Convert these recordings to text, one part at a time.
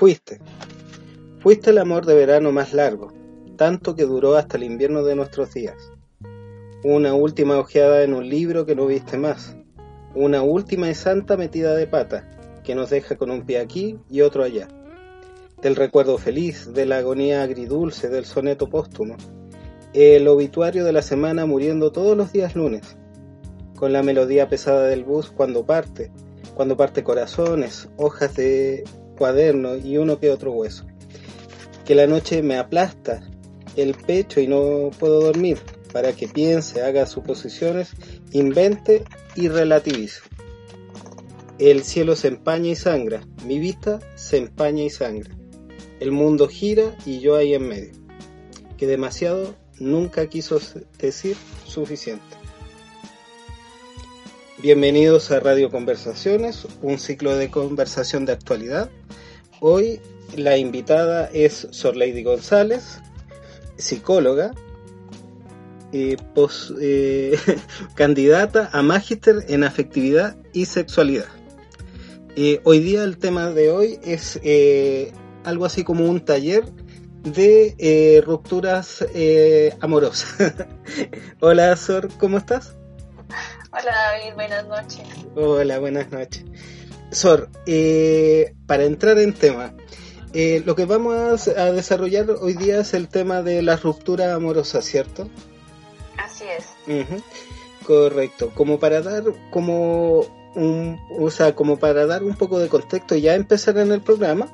Fuiste. Fuiste el amor de verano más largo, tanto que duró hasta el invierno de nuestros días. Una última ojeada en un libro que no viste más. Una última y santa metida de pata, que nos deja con un pie aquí y otro allá. Del recuerdo feliz, de la agonía agridulce, del soneto póstumo. El obituario de la semana muriendo todos los días lunes. Con la melodía pesada del bus cuando parte, cuando parte corazones, hojas de cuaderno y uno que otro hueso. Que la noche me aplasta el pecho y no puedo dormir para que piense, haga suposiciones, invente y relativice. El cielo se empaña y sangra, mi vista se empaña y sangra. El mundo gira y yo ahí en medio. Que demasiado nunca quiso decir suficiente. Bienvenidos a Radio Conversaciones, un ciclo de conversación de actualidad. Hoy la invitada es Sor Lady González, psicóloga, eh, eh, candidata a magíster en afectividad y sexualidad. Eh, hoy día el tema de hoy es algo así como un taller de rupturas amorosas. Hola Sor, ¿cómo estás? Hola David, buenas noches. Hola, buenas noches. Sor, para entrar en tema, lo que vamos a desarrollar hoy día es el tema de la ruptura amorosa, ¿cierto? Así es. Correcto. Como para dar como un, o sea, como para dar un poco de contexto y ya empezar en el programa,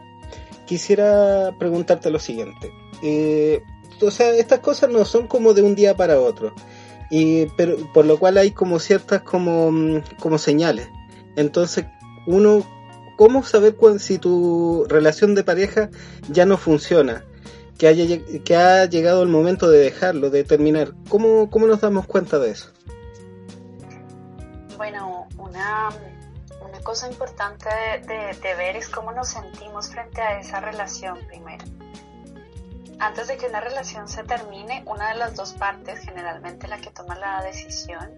quisiera preguntarte lo siguiente. Eh, o sea, estas cosas no son como de un día para otro, y, pero por lo cual hay como ciertas como, como señales. Entonces, uno, ¿cómo saber si tu relación de pareja ya no funciona? que, haya, que ha llegado el momento de dejarlo, de terminar. ¿Cómo, cómo nos damos cuenta de eso? Bueno, una, una cosa importante de, de, ver es cómo nos sentimos frente a esa relación primero. Antes de que una relación se termine, una de las dos partes, generalmente la que toma la decisión,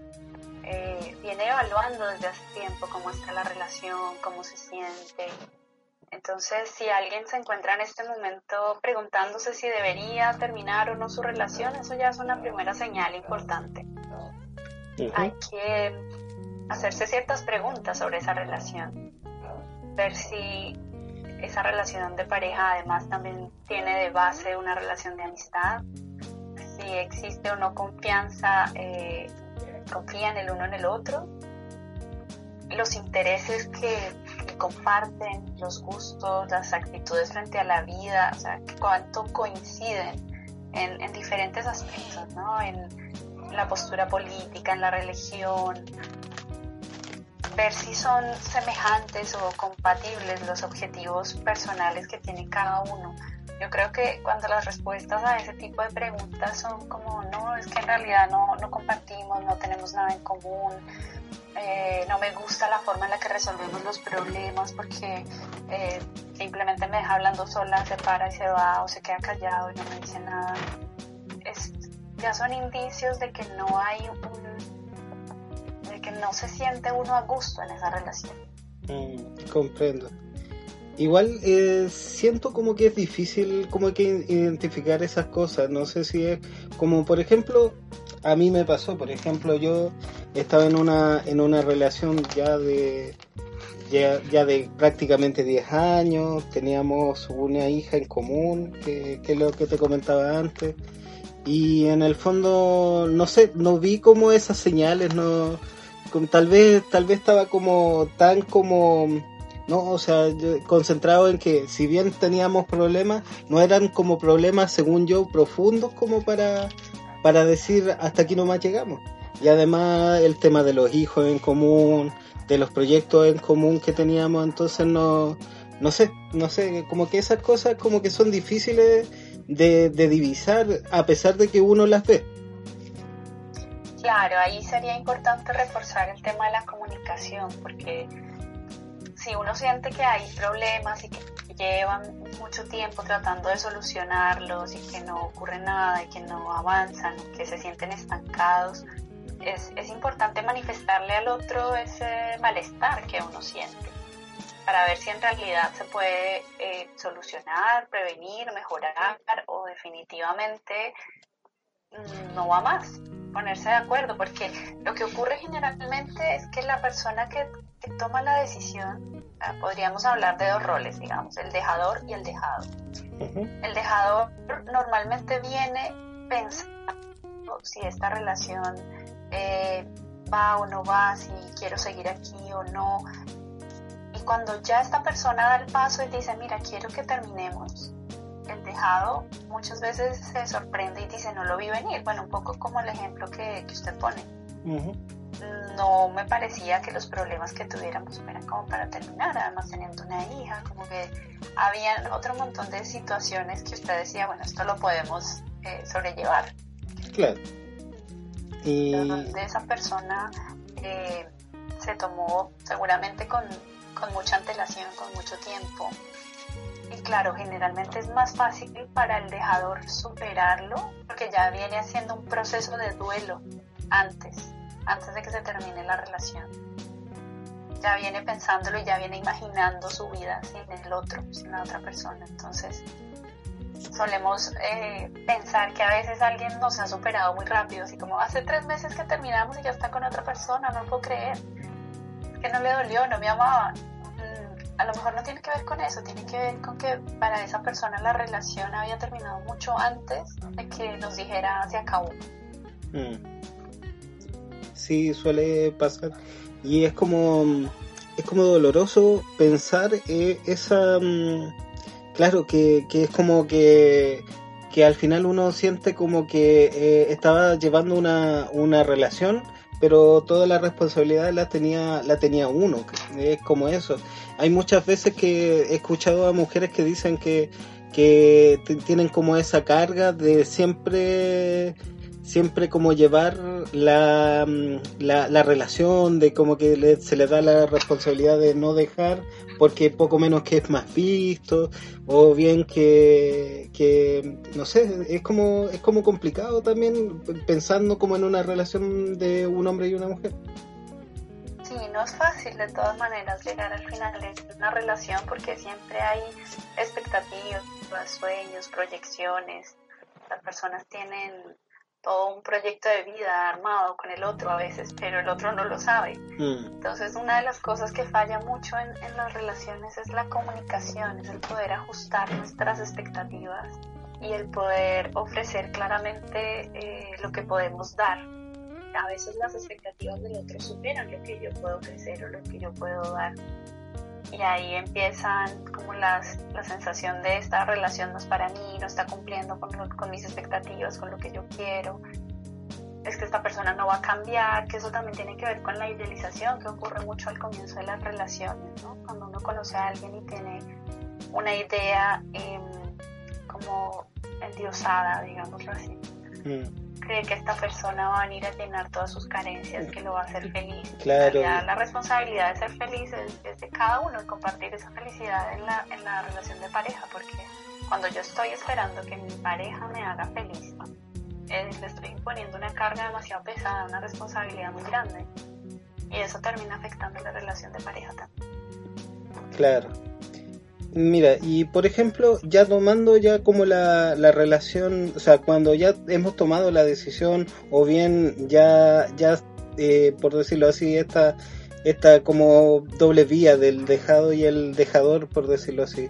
eh, viene evaluando desde hace tiempo cómo está la relación, cómo se siente, entonces, si alguien se encuentra en este momento preguntándose si debería terminar o no su relación, eso ya es una primera señal importante. Hay que hacerse ciertas preguntas sobre esa relación, ver si esa relación de pareja además también tiene de base una relación de amistad, si existe o no confianza, eh, confían el uno en el otro, los intereses que comparten los gustos, las actitudes frente a la vida, o sea, cuánto coinciden en, diferentes aspectos, ¿no? En la postura política, en la religión, ver si son semejantes o compatibles los objetivos personales que tiene cada uno. Yo creo que cuando las respuestas a ese tipo de preguntas son como, no, es que en realidad no, no compartimos, no tenemos nada en común, eh, no me gusta la forma en la que resolvemos los problemas porque eh, simplemente me deja hablando sola, se para y se va o se queda callado y no me dice nada. ya son indicios de que no hay un, no se siente uno a gusto en esa relación. Mm, comprendo. Igual eh, siento como que es difícil como que identificar esas cosas. No sé si es como, por ejemplo, a mí me pasó, por ejemplo, yo estaba en una, en una relación ya de, ya, ya de prácticamente 10 años, teníamos una hija en común, que, que es lo que te comentaba antes, y en el fondo, no sé, no vi como esas señales, no, tal vez, tal vez estaba como tan como, no, o sea, concentrado en que si bien teníamos problemas, no eran como problemas, según yo, profundos como para para decir hasta aquí nomás llegamos. Y además el tema de los hijos en común, de los proyectos en común que teníamos, entonces no, no sé, no sé, como que esas cosas como que son difíciles de divisar a pesar de que uno las ve. Claro, ahí sería importante reforzar el tema de la comunicación, porque si uno siente que hay problemas y que llevan mucho tiempo tratando de solucionarlos y que no ocurre nada y que no avanzan, que se sienten estancados, es, es importante manifestarle al otro ese malestar que uno siente. para ver si en realidad se puede eh, solucionar, prevenir, mejorar o definitivamente no va más ponerse de acuerdo, porque lo que ocurre generalmente es que la persona que, toma la decisión, ah, podríamos hablar de dos roles, digamos, el dejador y el dejado. El dejador normalmente viene pensando si esta relación eh, va o no va, si quiero seguir aquí o no. Y cuando ya esta persona da el paso y dice, mira, quiero que terminemos, el dejado muchas veces se sorprende y dice no lo vi venir. Bueno, un poco como el ejemplo que, usted pone. No me parecía que los problemas que tuviéramos fueran como para terminar, además teniendo una hija, como que había otro montón de situaciones que usted decía, bueno, esto lo podemos eh, sobrellevar. Claro. Y... De esa persona eh, se tomó seguramente con, con mucha antelación, con mucho tiempo, y claro, generalmente es más fácil para el dejador superarlo porque ya viene haciendo un proceso de duelo antes, antes de que se termine la relación. Ya viene pensándolo y ya viene imaginando su vida sin el otro, sin la otra persona. Entonces, solemos eh, pensar que a veces alguien nos ha superado muy rápido, así como hace tres meses que terminamos y ya está con otra persona, no puedo creer. Que no le dolió, no me amaba a lo mejor no tiene que ver con eso, tiene que ver con que para esa persona la relación había terminado mucho antes de que nos dijera se acabó. Mm. Sí, suele pasar. Y es como, es como doloroso pensar eh, esa... Mm, claro, que, que es como que que al final uno siente como que eh, estaba llevando una, una relación pero toda la responsabilidad la tenía la tenía uno es como eso hay muchas veces que he escuchado a mujeres que dicen que que tienen como esa carga de siempre siempre como llevar la, mm, la, la relación, de como que se le da la responsabilidad de no dejar porque poco menos que es más visto, o bien que, que no sé, es como, es como complicado también pensando como en una relación de un hombre y una mujer. Sí, no es fácil de todas maneras llegar al final de una relación porque siempre hay expectativas, sueños, proyecciones. Las personas tienen todo un proyecto de vida armado con el otro a veces, pero el otro no lo sabe. Mm. Entonces una de las cosas que falla mucho en, las relaciones es la comunicación, es el poder ajustar nuestras expectativas y el poder ofrecer claramente eh, lo que podemos dar. A veces las expectativas del otro superan lo que yo puedo ofrecer o lo que yo puedo dar y ahí empiezan como las, la sensación de esta relación no es para mí, no está cumpliendo con, con mis expectativas, con lo que yo quiero, es que esta persona no va a cambiar, que eso también tiene que ver con la idealización que ocurre mucho al comienzo de las relaciones, ¿no? Cuando uno conoce a alguien y tiene una idea em, como endiosada, digámoslo así. Mm cree que esta persona va a venir a llenar todas sus carencias, que lo va a hacer feliz. Claro. la responsabilidad de ser feliz es, de cada uno, compartir esa felicidad en la, en la relación de pareja, porque cuando yo estoy esperando que mi pareja me haga feliz, eh, le estoy imponiendo una carga demasiado pesada, una responsabilidad muy grande. Y eso termina afectando la relación de pareja también. Claro. Mira, y por ejemplo, ya tomando ya como la, la relación, o sea, cuando ya hemos tomado la decisión, o bien ya, ya eh, por decirlo así, esta, esta como doble vía del dejado y el dejador, por decirlo así,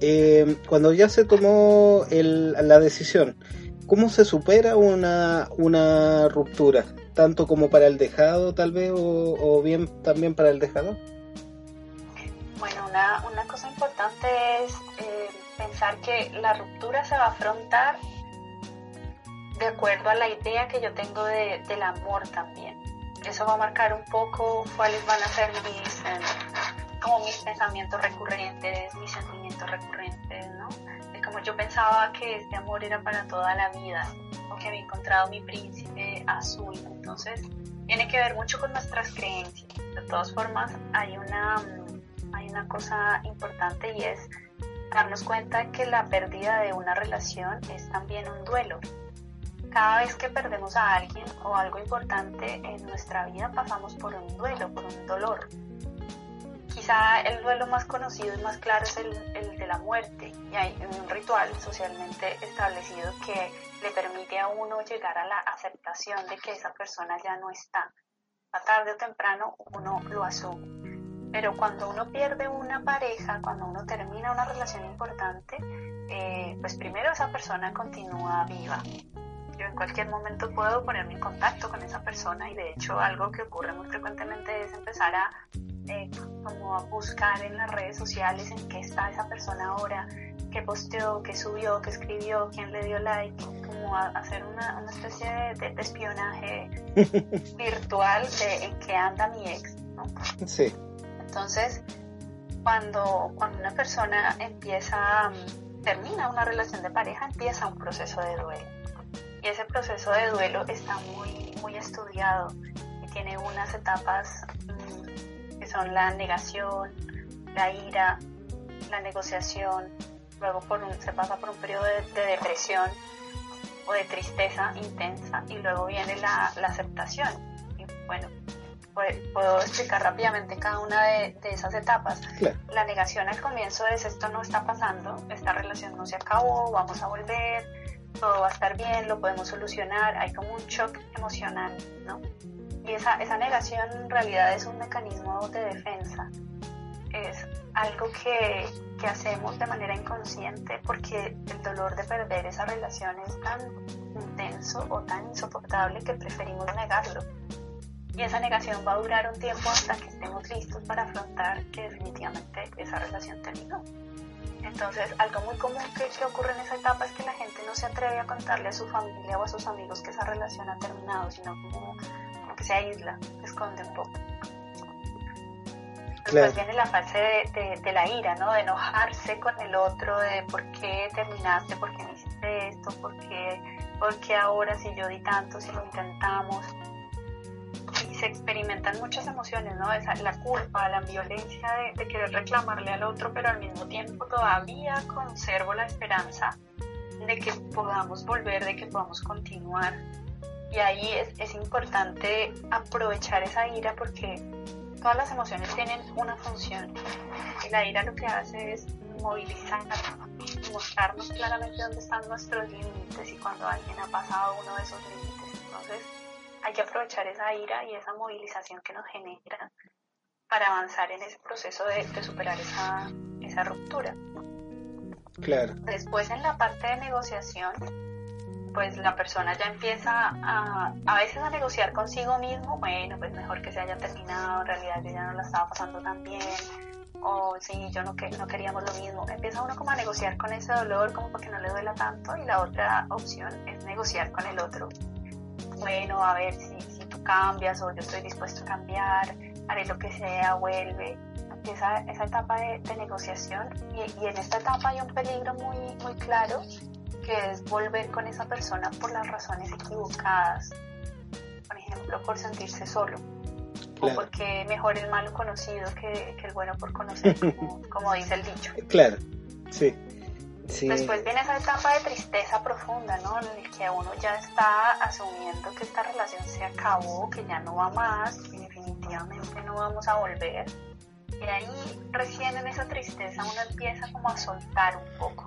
eh, cuando ya se tomó el, la decisión, ¿cómo se supera una, una ruptura? Tanto como para el dejado tal vez, o, o bien también para el dejador. Una, una cosa importante es eh, pensar que la ruptura se va a afrontar de acuerdo a la idea que yo tengo de, del amor también. Eso va a marcar un poco cuáles van a ser mis, eh, como mis pensamientos recurrentes, mis sentimientos recurrentes, ¿no? De como yo pensaba que este amor era para toda la vida, o que había encontrado mi príncipe azul. Entonces, tiene que ver mucho con nuestras creencias. De todas formas, hay una hay una cosa importante y es darnos cuenta que la pérdida de una relación es también un duelo. Cada vez que perdemos a alguien o algo importante en nuestra vida pasamos por un duelo, por un dolor. Quizá el duelo más conocido y más claro es el, el, de la muerte. Y hay un ritual socialmente establecido que le permite a uno llegar a la aceptación de que esa persona ya no está. A tarde o temprano uno lo asume. Pero cuando uno pierde una pareja, cuando uno termina una relación importante, eh, pues primero esa persona continúa viva. Yo en cualquier momento puedo ponerme en contacto con esa persona y de hecho algo que ocurre muy frecuentemente es empezar a eh, como a buscar en las redes sociales en qué está esa persona ahora, qué posteó, qué subió, qué escribió, quién le dio like, como a hacer una, una especie de, espionaje virtual de en qué anda mi ex. ¿no? Sí. Entonces, cuando, cuando una persona empieza, termina una relación de pareja, empieza un proceso de duelo. Y ese proceso de duelo está muy, muy estudiado y tiene unas etapas son la negación, la ira, la negociación, luego por un, se pasa por un periodo de, depresión o de tristeza intensa y luego viene la, aceptación. Y bueno, puedo explicar rápidamente cada una de, esas etapas. La negación al comienzo es esto no está pasando, esta relación no se acabó, vamos a volver, todo va a estar bien, lo podemos solucionar, hay como un shock emocional, ¿no? Y esa, esa negación en realidad es un mecanismo de defensa. Es algo que, que hacemos de manera inconsciente porque el dolor de perder esa relación es tan intenso o tan insoportable que preferimos negarlo. Y esa negación va a durar un tiempo hasta que estemos listos para afrontar que definitivamente esa relación terminó. Entonces, algo muy común que, que, ocurre en esa etapa es que la gente no se atreve a contarle a su familia o a sus amigos que esa relación ha terminado, sino como se aísla, se esconde un poco. Después viene la fase de, la ira, ¿no? De enojarse con el otro, de por qué terminaste, por qué me hiciste esto, por qué, por qué ahora si yo di tanto, si lo intentamos. Se experimentan muchas emociones, ¿no? Esa, la culpa, la violencia de, querer reclamarle al otro, pero al mismo tiempo todavía conservo la esperanza de que podamos volver, de que podamos continuar. Y ahí es, es importante aprovechar esa ira porque todas las emociones tienen una función. Y la ira lo que hace es movilizar, mostrarnos claramente dónde están nuestros límites y cuando alguien ha pasado uno de esos límites. Entonces hay que aprovechar esa ira y esa movilización que nos genera para avanzar en ese proceso de, de superar esa, esa ruptura. Claro. Después en la parte de negociación, pues la persona ya empieza a, a veces a negociar consigo mismo, bueno, pues mejor que se haya terminado, en realidad yo ya no la estaba pasando tan bien, o sí, yo no, que, no queríamos lo mismo. Empieza uno como a negociar con ese dolor, como para que no le duela tanto, y la otra opción es negociar con el otro. Bueno, a ver si, si tú cambias o yo estoy dispuesto a cambiar, haré lo que sea, vuelve. Empieza esa etapa de, de negociación y, y en esta etapa hay un peligro muy, muy claro que es volver con esa persona por las razones equivocadas. Por ejemplo, por sentirse solo. O porque mejor el malo conocido que, el bueno por conocer, como, dice el dicho. Claro, sí. Después viene esa etapa de tristeza profunda, ¿no? En el que uno ya está asumiendo que esta relación se acabó, que ya no va más, que definitivamente no vamos a volver. Y ahí recién en esa tristeza uno empieza como a soltar un poco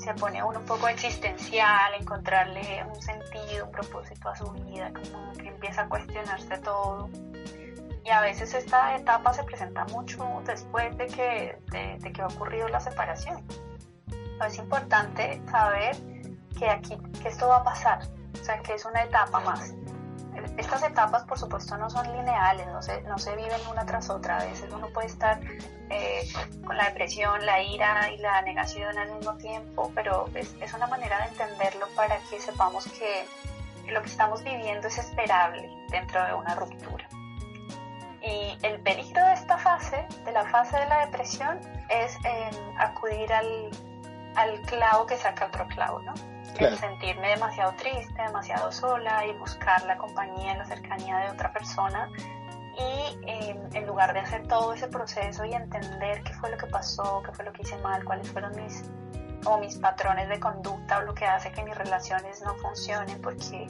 se pone uno un poco existencial, encontrarle un sentido, un propósito a su vida, como que empieza a cuestionarse todo. Y a veces esta etapa se presenta mucho después de que, de, que ha ocurrido la separación. Es importante saber que aquí, que esto va a pasar, o sea, que es una etapa más. Estas etapas, por supuesto, no son lineales, no se, no se viven una tras otra. A veces uno puede estar eh, con la depresión, la ira y la negación al mismo tiempo, pero es, es una manera de entenderlo para que sepamos que, lo que estamos viviendo es esperable dentro de una ruptura. Y el peligro de esta fase, de la fase de la depresión, es em, acudir al, al, clavo que saca otro clavo, ¿no? El sentirme demasiado triste, demasiado sola y buscar la compañía, la cercanía de otra persona y em, en lugar de hacer todo ese proceso y entender qué fue lo que pasó, qué fue lo que hice mal, cuáles fueron mis, como mis patrones de conducta o lo que hace que mis relaciones no funcionen, porque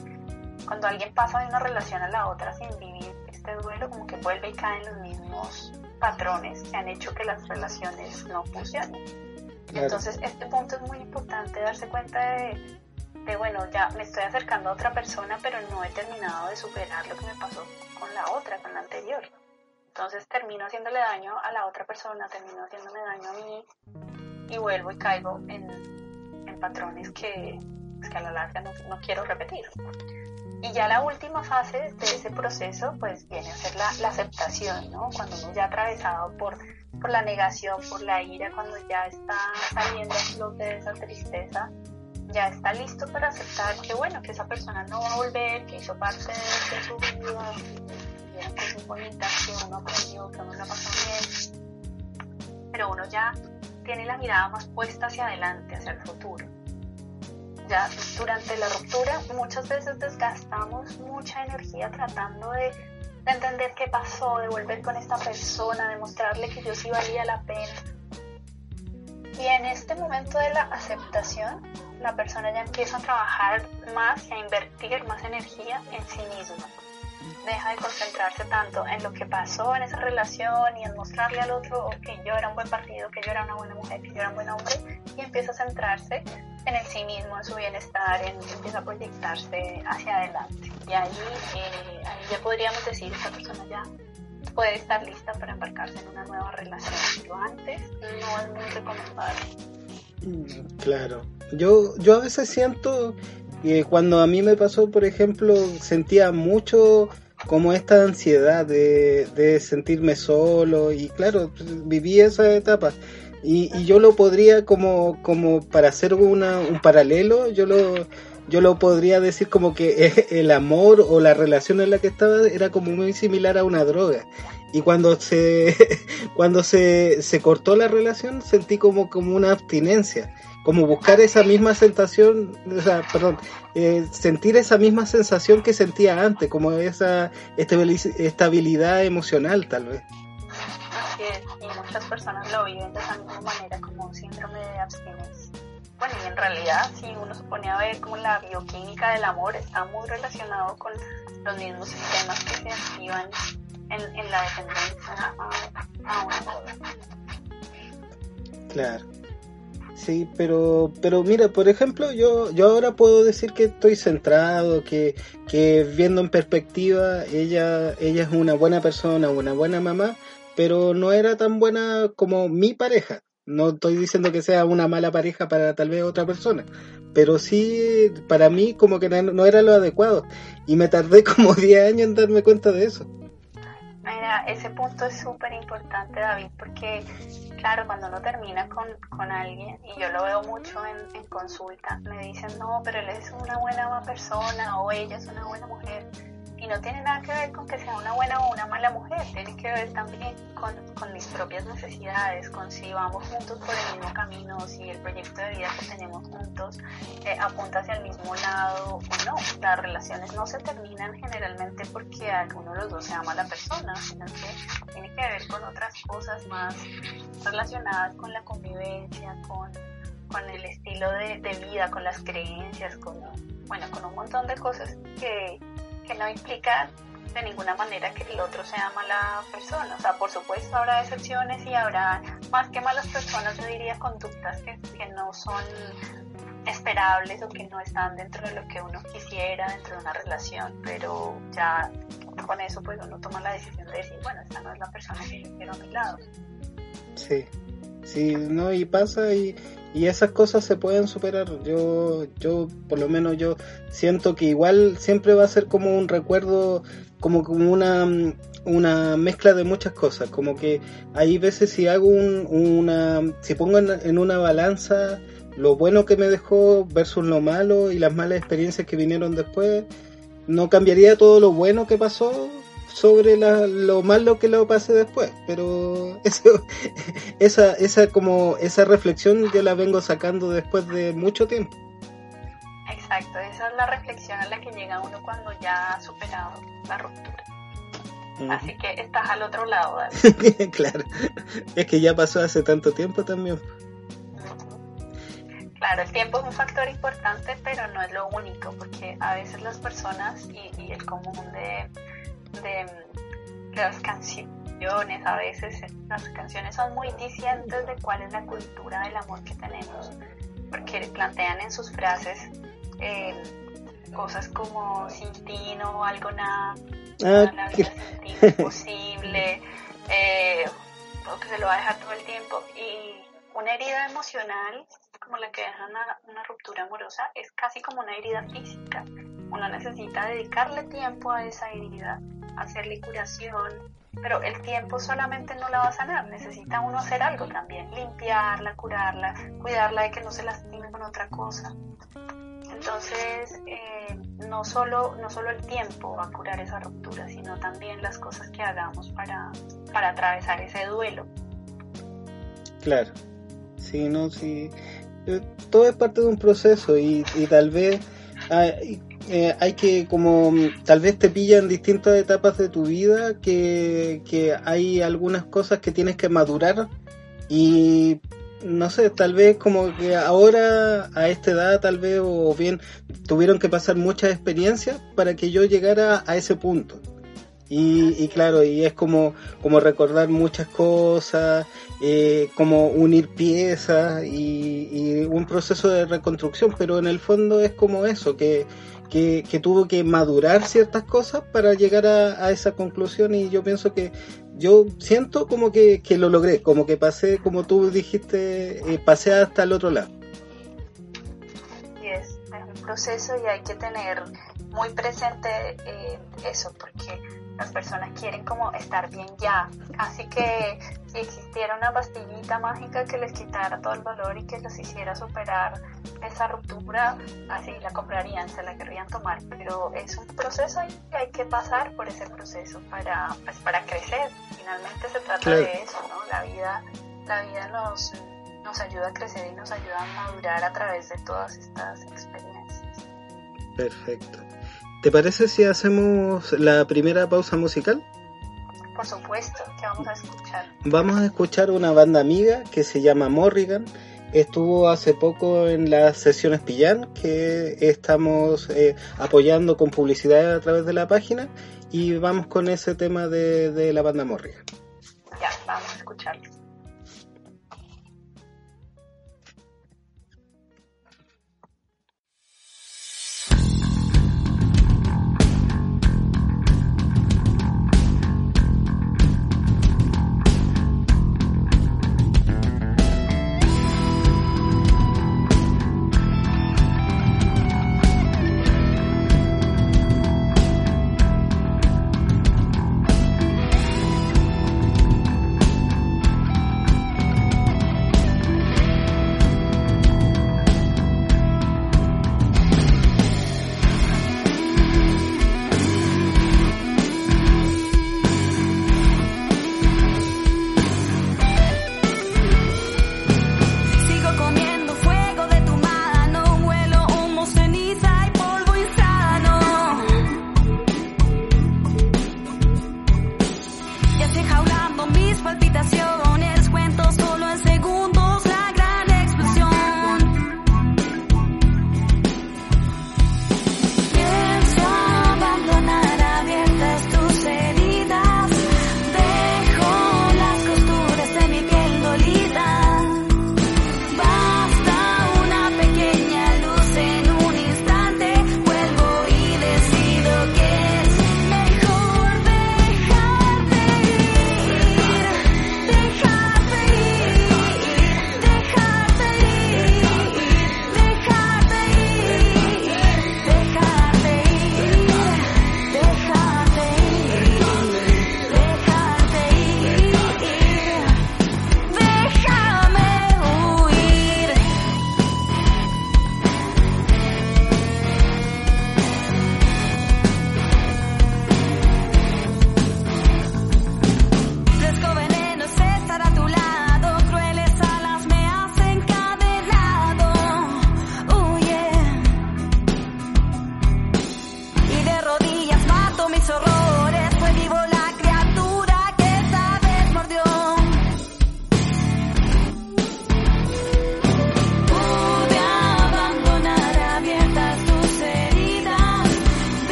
cuando alguien pasa de una relación a la otra sin vivir este duelo, como que vuelve y cae en los mismos patrones que han hecho que las relaciones no funcionen. Entonces, este punto es muy importante darse cuenta de, de, bueno, ya me estoy acercando a otra persona, pero no he terminado de superar lo que me pasó con la otra, con la anterior. Entonces termino haciéndole daño a la otra persona, termino haciéndome daño a mí y vuelvo y caigo en, en patrones que, que, a la larga no, no, quiero repetir. Y ya la última fase de ese proceso pues viene a ser la, la aceptación, ¿no? Cuando uno ya ha atravesado por por la negación, por la ira, cuando ya está saliendo a flote de esa tristeza, ya está listo para aceptar que bueno, que esa persona no va a volver, que hizo parte de, su vida, que cosas bonitas, que uno aprendió, que uno la pasó bien, pero uno ya tiene la mirada más puesta hacia adelante, hacia el futuro. Ya durante la ruptura muchas veces desgastamos mucha energía tratando de de entender qué pasó, de volver con esta persona, de mostrarle que yo sí valía la pena. Y en este momento de la aceptación, la persona ya empieza a trabajar más y a invertir más energía en sí misma. Deja de concentrarse tanto en lo que pasó en esa relación y en mostrarle al otro que yo era un buen partido, que yo era una buena mujer, que yo era un buen hombre, y empieza a centrarse en el sí mismo, en su bienestar, en, empieza a proyectarse hacia adelante. Y ahí, eh, ya podríamos decir, esta persona ya puede estar lista para embarcarse en una nueva relación. Pero antes no es muy recomendable. Claro. Yo, yo a veces siento que cuando a mí me pasó, por ejemplo, sentía mucho como esta ansiedad de, de sentirme solo y claro, viví esa etapa y, y yo lo podría como, como para hacer una, un paralelo, yo lo, yo lo podría decir como que el amor o la relación en la que estaba era como muy similar a una droga. Y cuando se, cuando se, se cortó la relación sentí como, como una abstinencia, como buscar esa misma sensación, o sea, perdón, eh, sentir esa misma sensación que sentía antes, como esa estabilidad emocional tal vez y muchas personas lo viven de esa misma manera como un síndrome de abstinencia. Bueno, y en realidad si uno se pone a ver como la bioquímica del amor está muy relacionado con los mismos sistemas que se activan en, en la dependencia a, una cosa. Claro. Sí, pero, pero mira, por ejemplo, yo, yo ahora puedo decir que estoy centrado, que, que viendo en perspectiva, ella, ella es una buena persona, una buena mamá, pero no era tan buena como mi pareja. No estoy diciendo que sea una mala pareja para tal vez otra persona, pero sí para mí como que no era lo adecuado y me tardé como 10 años en darme cuenta de eso. Mira, ese punto es súper importante David porque claro, cuando uno termina con, con, alguien, y yo lo veo mucho en, en consulta, me dicen, no, pero él es una buena persona o ella es una buena mujer y no tiene nada que ver con que sea una buena o una mala mujer, tiene que ver también con, con, mis propias necesidades, con si vamos juntos por el mismo camino, si el proyecto de vida que tenemos juntos eh, apunta hacia el mismo lado o no. Las relaciones no se terminan generalmente porque alguno de los dos sea mala persona, sino que tiene que ver con otras cosas más relacionadas con la convivencia, con, con el estilo de, de vida, con las creencias, con, bueno, con un montón de cosas que que no implica de ninguna manera que el otro sea mala persona. O sea, por supuesto habrá excepciones y habrá más que malas personas, yo diría conductas que, que no son esperables o que no están dentro de lo que uno quisiera dentro de una relación, pero ya con eso pues uno toma la decisión de decir, bueno, esta no es la persona que yo quiero a mi lado. Sí, sí, no, y pasa y, y esas cosas se pueden superar. Yo, yo, por lo menos yo siento que igual siempre va a ser como un recuerdo, como, como una, una mezcla de muchas cosas. Como que hay veces si hago un, una, si pongo en, una balanza lo bueno que me dejó versus lo malo y las malas experiencias que vinieron después, no cambiaría todo lo bueno que pasó, sobre la, lo malo que lo pase después, pero eso, esa, esa como esa reflexión yo la vengo sacando después de mucho tiempo. Exacto, esa es la reflexión a la que llega uno cuando ya ha superado la ruptura. Así que estás al otro lado. claro, es que ya pasó hace tanto tiempo también. Claro, el tiempo es un factor importante, pero no es lo único, porque a veces las personas y, y el común de, de, las canciones a veces las canciones son muy dicientes de cuál es la cultura del amor que tenemos, porque plantean en sus frases eh, cosas como sin ti no algo nada, ah, la vida sin ti imposible, eh, o que se lo va a dejar todo el tiempo y una herida emocional como la que deja una, una ruptura amorosa es casi como una herida física. Uno necesita dedicarle tiempo a esa herida, hacerle curación, pero el tiempo solamente no la va a sanar, necesita uno hacer algo también, limpiarla, curarla, cuidarla de que no se lastime con otra cosa. Entonces, eh, no, solo, no solo el tiempo va a curar esa ruptura, sino también las cosas que hagamos para, para atravesar ese duelo. Claro, sí, no, sí. Eh, todo es parte de un proceso y, tal vez hay, eh, hay que como tal vez te pillan distintas etapas de tu vida que, que hay algunas cosas que tienes que madurar y no sé, tal vez como que ahora a esta edad tal vez o bien tuvieron que pasar muchas experiencias para que yo llegara a ese punto. Y, claro, y es como, como recordar muchas cosas, eh, como unir piezas y, un proceso de reconstrucción, pero en el fondo es como eso, que, que, tuvo que madurar ciertas cosas para llegar a, esa conclusión y yo pienso que yo siento como que, lo logré, como que pasé, como tú dijiste, eh, pasé hasta el otro lado. Y es, es un proceso y hay que tener muy presente eh, eso, porque las personas quieren como estar bien ya. Así que si existiera una pastillita mágica que les quitara todo el valor y que les hiciera superar esa ruptura, así la comprarían, se la querrían tomar. Pero es un proceso y hay que pasar por ese proceso para, pues, para crecer. Finalmente se trata de eso, ¿no? La vida, la vida nos, nos ayuda a crecer y nos ayuda a madurar a través de todas estas experiencias. Perfecto. ¿Te parece si hacemos la primera pausa musical? Por supuesto, ¿qué vamos a escuchar? Vamos a escuchar una banda amiga que se llama Morrigan. Estuvo hace poco en las sesiones Pillán, que estamos eh, apoyando con publicidad a través de la página, y vamos con ese tema de, de la banda Morrigan. Ya, vamos a escucharlo.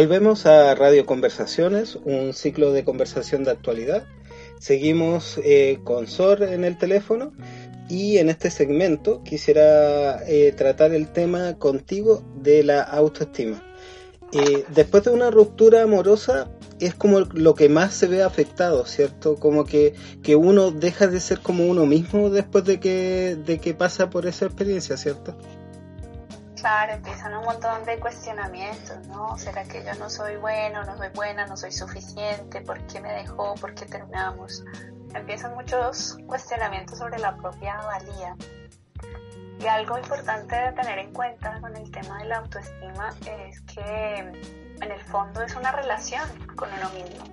Volvemos a Radio Conversaciones, un ciclo de conversación de actualidad. Seguimos eh, con Sor en el teléfono y en este segmento quisiera eh, tratar el tema contigo de la autoestima. Eh, después de una ruptura amorosa es como lo que más se ve afectado, ¿cierto? Como que, que uno deja de ser como uno mismo después de que, de que pasa por esa experiencia, ¿cierto? Claro, empiezan un montón de cuestionamientos, ¿no? ¿Será que yo no soy bueno, no soy buena, no soy suficiente? ¿Por qué me dejó? ¿Por qué terminamos? Empiezan muchos cuestionamientos sobre la propia valía. Y algo importante de tener en cuenta con el tema de la autoestima es que en el fondo es una relación con uno mismo.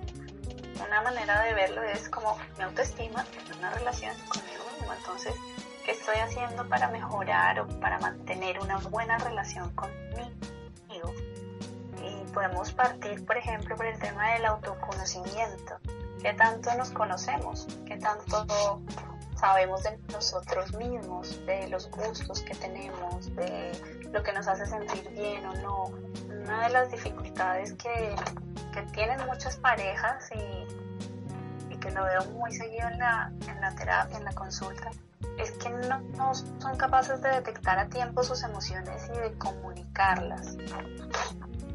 Una manera de verlo es como mi autoestima es una relación conmigo mismo. Entonces, estoy haciendo para mejorar o para mantener una buena relación conmigo. Y podemos partir, por ejemplo, por el tema del autoconocimiento. ¿Qué tanto nos conocemos? ¿Qué tanto sabemos de nosotros mismos, de los gustos que tenemos, de lo que nos hace sentir bien o no? Una de las dificultades que, que tienen muchas parejas y, y, que lo veo muy seguido en la, en la terapia, en la consulta, es que no, son capaces de detectar a tiempo sus emociones y de comunicarlas.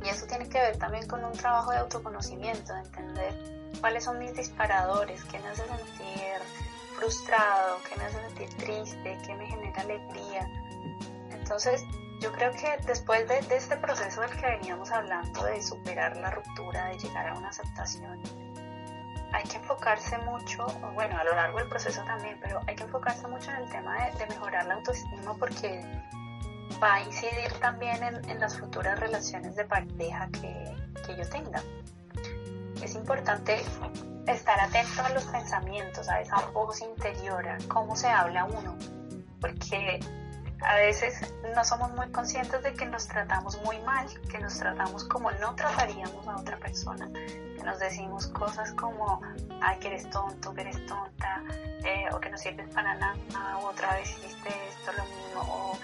Y eso tiene que ver también con un trabajo de autoconocimiento, de entender cuáles son mis disparadores, qué me hace sentir frustrado, qué me hace sentir triste, qué me genera alegría. Entonces, yo creo que después de, de este proceso del que veníamos hablando, de superar la ruptura, de llegar a una aceptación, hay que enfocarse mucho, bueno, a lo largo del proceso también, pero hay que enfocarse mucho en el tema de, mejorar la autoestima porque va a incidir también en, las futuras relaciones de pareja que, que yo tenga. Es importante estar atento a los pensamientos, a esa voz interior, a cómo se habla uno, porque a veces no somos muy conscientes de que nos tratamos muy mal, que nos tratamos como no trataríamos a otra persona nos decimos cosas como, ay, que eres tonto, que eres tonta, eh, o que no sirves para nada, o otra vez hiciste esto, lo mismo, o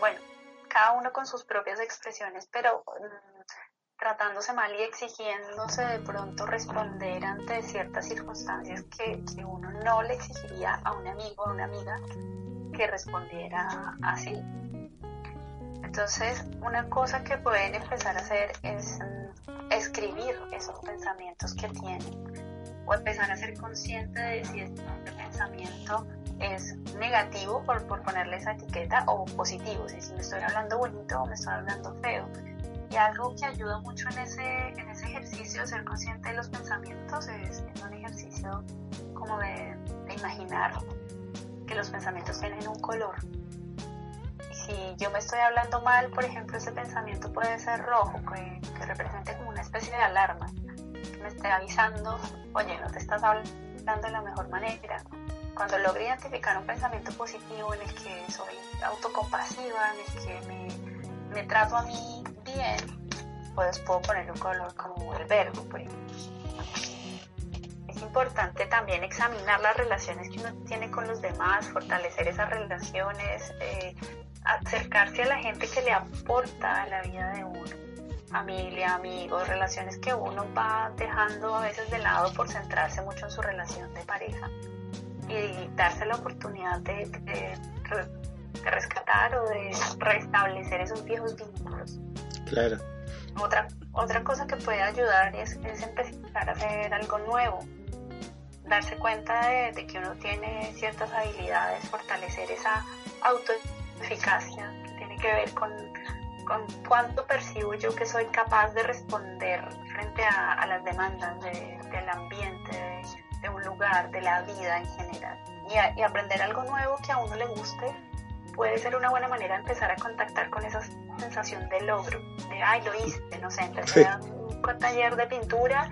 bueno, cada uno con sus propias expresiones, pero mm, tratándose mal y exigiéndose de pronto responder ante ciertas circunstancias que, que uno no le exigiría a un amigo o a una amiga que respondiera así. Entonces, una cosa que pueden empezar a hacer es mm, escribir esos pensamientos que tienen o empezar a ser consciente de si este pensamiento es negativo por, por ponerle esa etiqueta o positivo, si, me estoy hablando bonito o me estoy hablando feo. Y algo que ayuda mucho en ese, en ese ejercicio ser consciente de los pensamientos es, un ejercicio como de imaginar que los pensamientos tienen un color si yo me estoy hablando mal, por ejemplo, ese pensamiento puede ser rojo, que, represente como una especie de alarma, que me esté avisando, oye, no te estás hablando de la mejor manera. Cuando logre identificar un pensamiento positivo en el que soy autocompasiva, en el que me, me trato a mí bien, pues puedo poner un color como el verbo, por ejemplo importante también examinar las relaciones que uno tiene con los demás, fortalecer esas relaciones, eh, acercarse a la gente que le aporta a la vida de uno, familia, amigos, relaciones que uno va dejando a veces de lado por centrarse mucho en su relación de pareja y darse la oportunidad de, rescatar o de restablecer esos viejos vínculos. Claro. Otra, otra cosa que puede ayudar es, es empezar a hacer algo nuevo, darse cuenta de, de, que uno tiene ciertas habilidades, fortalecer esa auto eficacia, que tiene que ver con, con cuánto percibo yo que soy capaz de responder frente a, las demandas del ambiente, de, un lugar, de la vida en general. Y, y, aprender algo nuevo que a uno le guste puede ser una buena manera de empezar a contactar con esa sensación de logro, de, ay, lo hice, no sé, empecé a un taller de pintura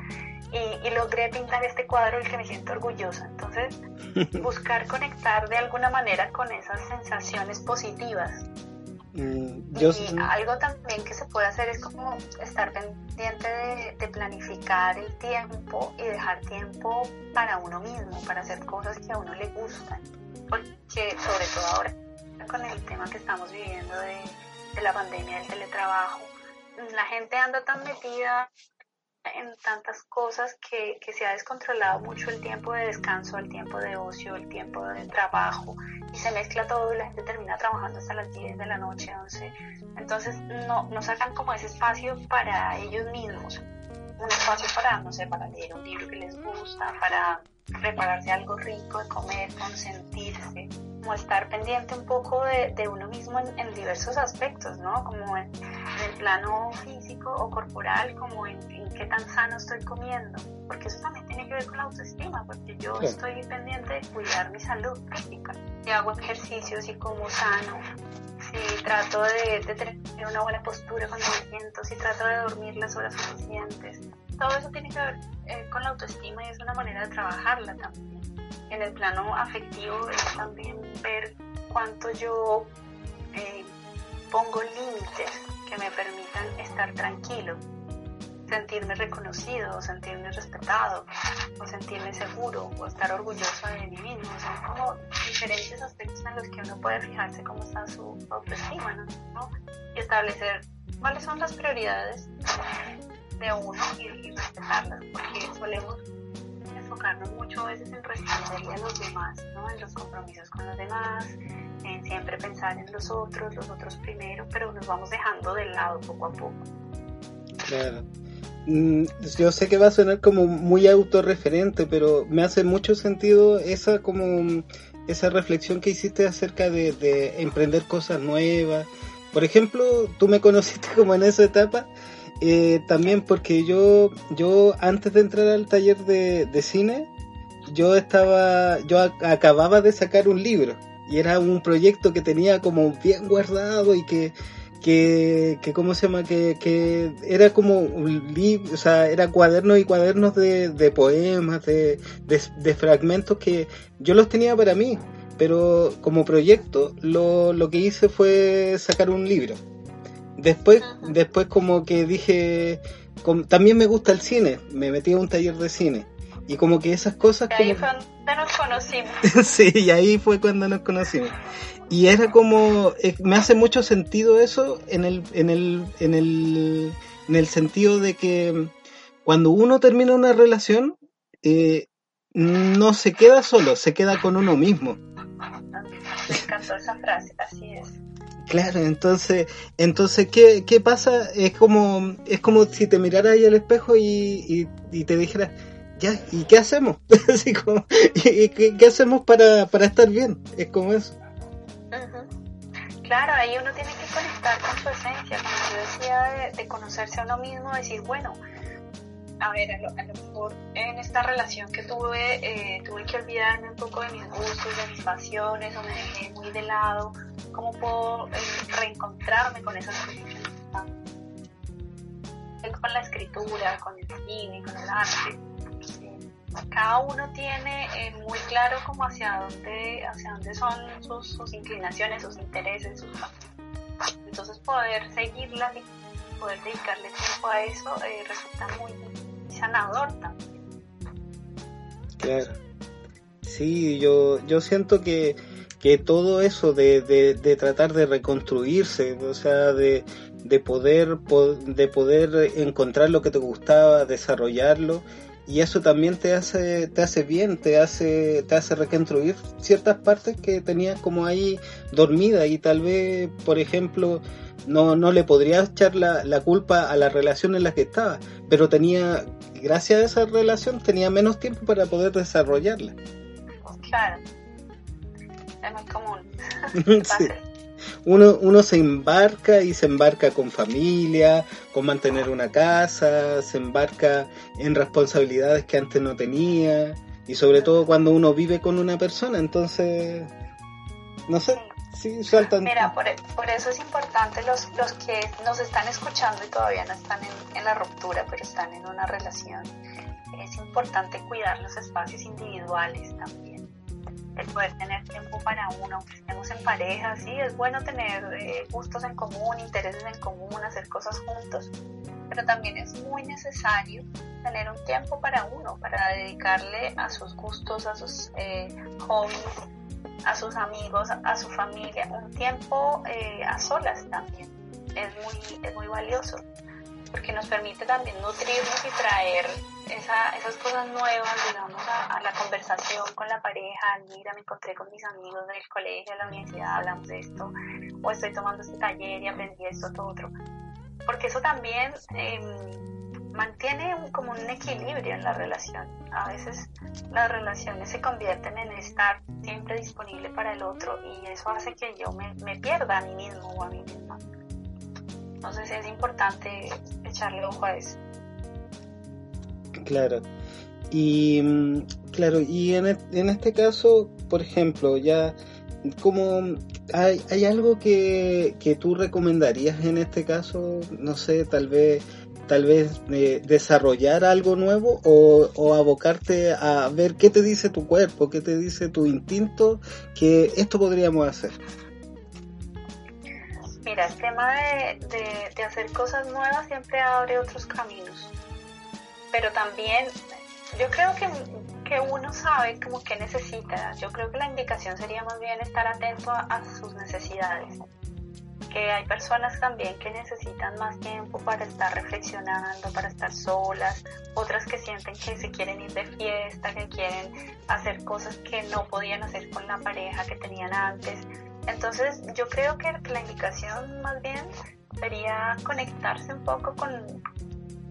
y, logré pintar este cuadro del que me siento orgullosa. Entonces, buscar conectar de alguna manera con esas sensaciones positivas. Mm, y algo también que se puede hacer es como estar pendiente de, de, planificar el tiempo y dejar tiempo para uno mismo, para hacer cosas que a uno le gustan. Porque sobre todo ahora con el tema que estamos viviendo de, de la pandemia del teletrabajo, la gente anda tan metida en tantas cosas que, que, se ha descontrolado mucho el tiempo de descanso, el tiempo de ocio, el tiempo de trabajo y se mezcla todo y la gente termina trabajando hasta las 10 de la noche, 11. Entonces no, no sacan como ese espacio para ellos mismos, un espacio para, no sé, para leer un libro que les gusta, para prepararse algo rico de comer, consentirse, como estar pendiente un poco de, de uno mismo en, diversos aspectos, ¿no? Como en, el plano físico o corporal, como en, qué tan sano estoy comiendo, porque eso también tiene que ver con la autoestima, porque yo estoy pendiente de cuidar mi salud física, si hago ejercicios y como sano, si trato de, de, tener una buena postura cuando me siento, si trato de dormir las horas suficientes. Todo eso tiene que ver eh, con la autoestima y es una manera de trabajarla también. En el plano afectivo es también ver cuánto yo eh, pongo límites que me permitan estar tranquilo, sentirme reconocido, sentirme respetado, o sentirme seguro, o estar orgulloso de mí mismo. Son como diferentes aspectos en los que uno puede fijarse cómo está su autoestima. Y establecer cuáles son las prioridades de uno y, respetarlas, porque solemos enfocarnos mucho a veces en responderle a los demás, ¿no? en los compromisos con los demás, en siempre pensar en los otros, los otros primero, pero nos vamos dejando de lado poco a poco. Claro. Mm, yo sé que va a sonar como muy autorreferente, pero me hace mucho sentido esa como esa reflexión que hiciste acerca de, de emprender cosas nuevas. Por ejemplo, tú me conociste como en esa etapa eh, también porque yo, yo antes de entrar al taller de, cine, yo estaba, yo acababa de sacar un libro y era un proyecto que tenía como bien guardado y que, que, que ¿cómo se llama? Que, que era como un libro, o sea, era cuadernos y cuadernos de, de poemas, de, de, de, fragmentos que yo los tenía para mí, pero como proyecto lo, lo que hice fue sacar un libro. Después, después como que dije, también me gusta el cine, me metí a un taller de cine. Y como que esas cosas... Y ahí fue cuando nos conocimos. sí, y ahí fue cuando nos conocimos. Y era como, eh, me hace mucho sentido eso en el, en el, en el, en el sentido de que cuando uno termina una relación, eh, no se queda solo, se queda con uno mismo. Me encantó esa frase, así es. Claro, entonces, entonces ¿qué, ¿qué, pasa? Es como, es como si te miraras ahí al espejo y, y, te dijeras, ya, ¿y qué hacemos? Así como, ¿y qué, hacemos para, para, estar bien? Es como eso. Claro, ahí uno tiene que conectar con su esencia, como yo decía, de, conocerse a uno mismo, decir, bueno, a ver, a lo, mejor en esta relación que tuve, eh, tuve que olvidarme un poco de mis gustos, de mis pasiones, o me dejé muy de lado, cómo puedo eh, reencontrarme con esas cosas con la escritura, con el cine, con el arte. Cada uno tiene eh, muy claro como hacia dónde, hacia dónde son sus, inclinaciones, sus intereses, sus entonces poder seguirlas y poder dedicarle tiempo a eso resulta muy sanador también. Claro. Sí, yo, yo siento que que todo eso de, de, tratar de reconstruirse, o sea, de, de, poder, de poder encontrar lo que te gustaba, desarrollarlo, y eso también te hace, te hace bien, te hace, te hace reconstruir ciertas partes que tenías como ahí dormida y tal vez, por ejemplo, no, no le podrías echar la, la culpa a la relación en la que estaba, pero tenía, gracias a esa relación, tenía menos tiempo para poder desarrollarla. Claro es muy común. Uno, uno se embarca y se embarca con familia, con mantener una casa, se embarca en responsabilidades que antes no tenía y sobre todo cuando uno vive con una persona, entonces, no sé, sí, saltan. Mira, por, por, eso es importante los, los que nos están escuchando y todavía no están en, en la ruptura, pero están en una relación. Es importante cuidar los espacios individuales también el poder tener tiempo para uno, aunque estemos en pareja, sí, es bueno tener eh, gustos en común, intereses en común, hacer cosas juntos, pero también es muy necesario tener un tiempo para uno, para dedicarle a sus gustos, a sus eh, hobbies, a sus amigos, a su familia, un tiempo eh, a solas también, es muy, es muy valioso porque nos permite también nutrirnos y traer esas cosas nuevas, digamos, a, la conversación con la pareja. Mira, me encontré con mis amigos del colegio, de la universidad, hablamos de esto, o estoy tomando este taller y aprendí esto, todo otro. Porque eso también em, mantiene como un equilibrio en la relación. A veces las relaciones se convierten en estar siempre disponible para el otro y eso hace que yo me, me pierda a mí mismo o a mí misma. Entonces es importante echarle ojo a eso. Claro. Y mm, claro, y en, en este caso, por ejemplo, ya como hay, hay algo que, que tú recomendarías en este caso, no sé, tal vez tal vez eh, desarrollar algo nuevo o, o, abocarte a ver qué te dice tu cuerpo, qué te dice tu instinto, que esto podríamos hacer. Mira, el tema de, de, hacer cosas nuevas siempre abre otros caminos. Pero también yo creo que, que, uno sabe como que necesita. Yo creo que la indicación sería más bien estar atento a, sus necesidades. Que hay personas también que necesitan más tiempo para estar reflexionando, para estar solas, otras que sienten que se quieren ir de fiesta, que quieren hacer cosas que no podían hacer con la pareja que tenían antes. Entonces yo creo que la indicación más bien sería conectarse un poco con,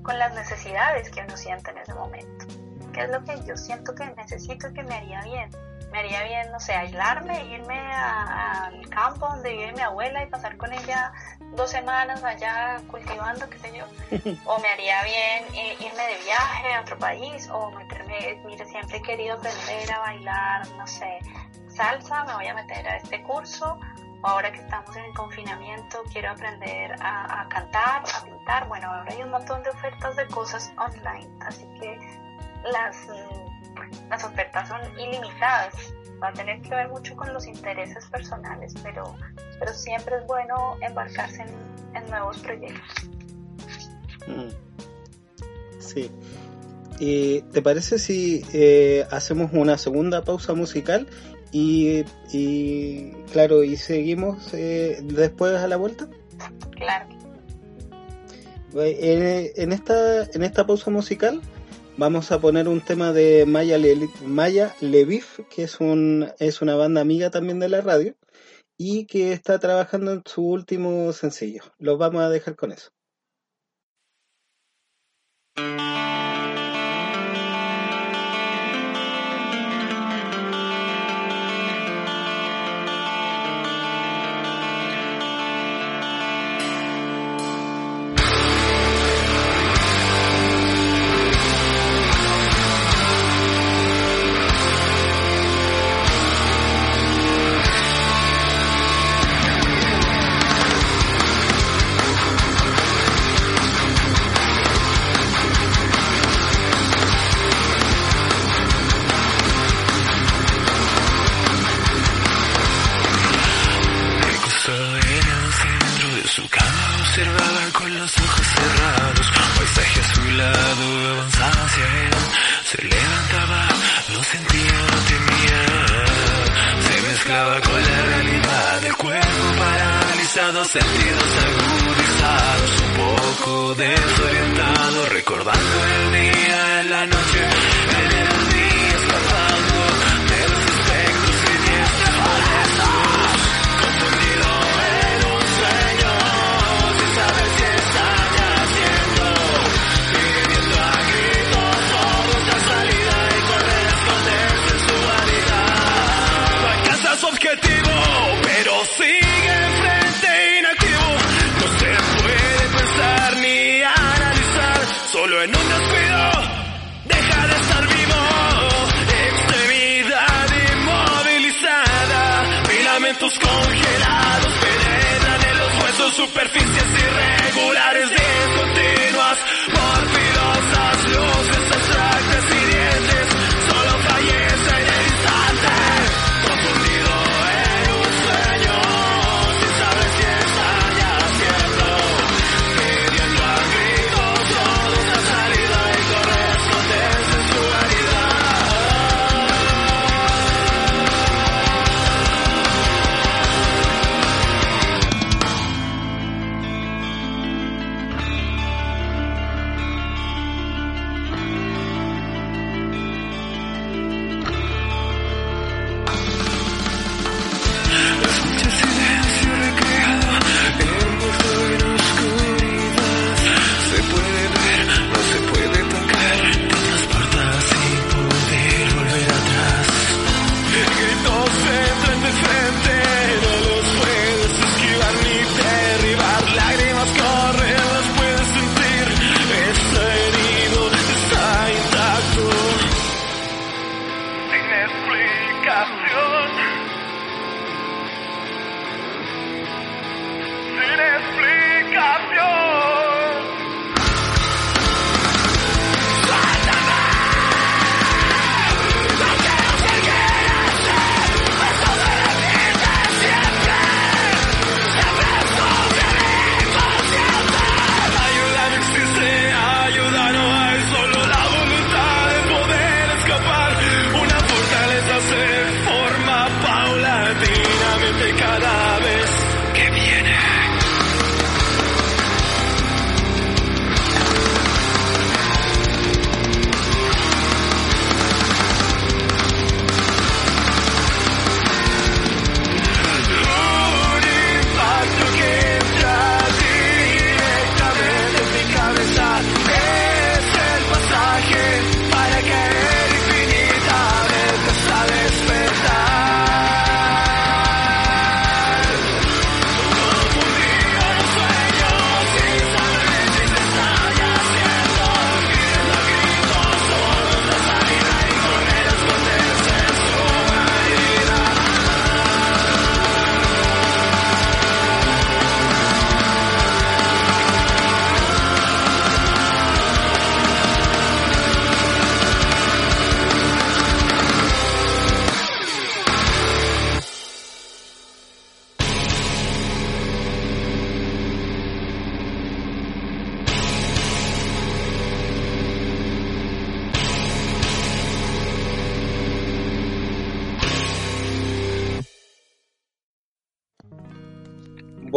con las necesidades que uno siente en ese momento. ¿Qué es lo que yo siento que necesito que me haría bien? Me haría bien, no sé, aislarme, irme al campo donde vive mi abuela y pasar con ella dos semanas allá cultivando, qué sé yo. O me haría bien eh, irme de viaje a otro país o meterme, mire, siempre he querido aprender a bailar, no sé, salsa, me voy a meter a este curso. Ahora que estamos en el confinamiento, quiero aprender a, cantar, a pintar. Bueno, ahora hay un montón de ofertas de cosas online, así que las, mm, las ofertas son ilimitadas. Va a tener que ver mucho con los intereses personales, pero, pero siempre es bueno embarcarse en, nuevos proyectos. Mm. Sí. ¿Y ¿Te parece si eh, hacemos una segunda pausa musical y, y claro, y seguimos eh, después a la vuelta. Claro. En, esta, en esta pausa musical vamos a poner un tema de Maya, Le, Maya Levif, que es, es una banda amiga también de la radio y que está trabajando en su último sencillo. Los vamos a dejar con eso.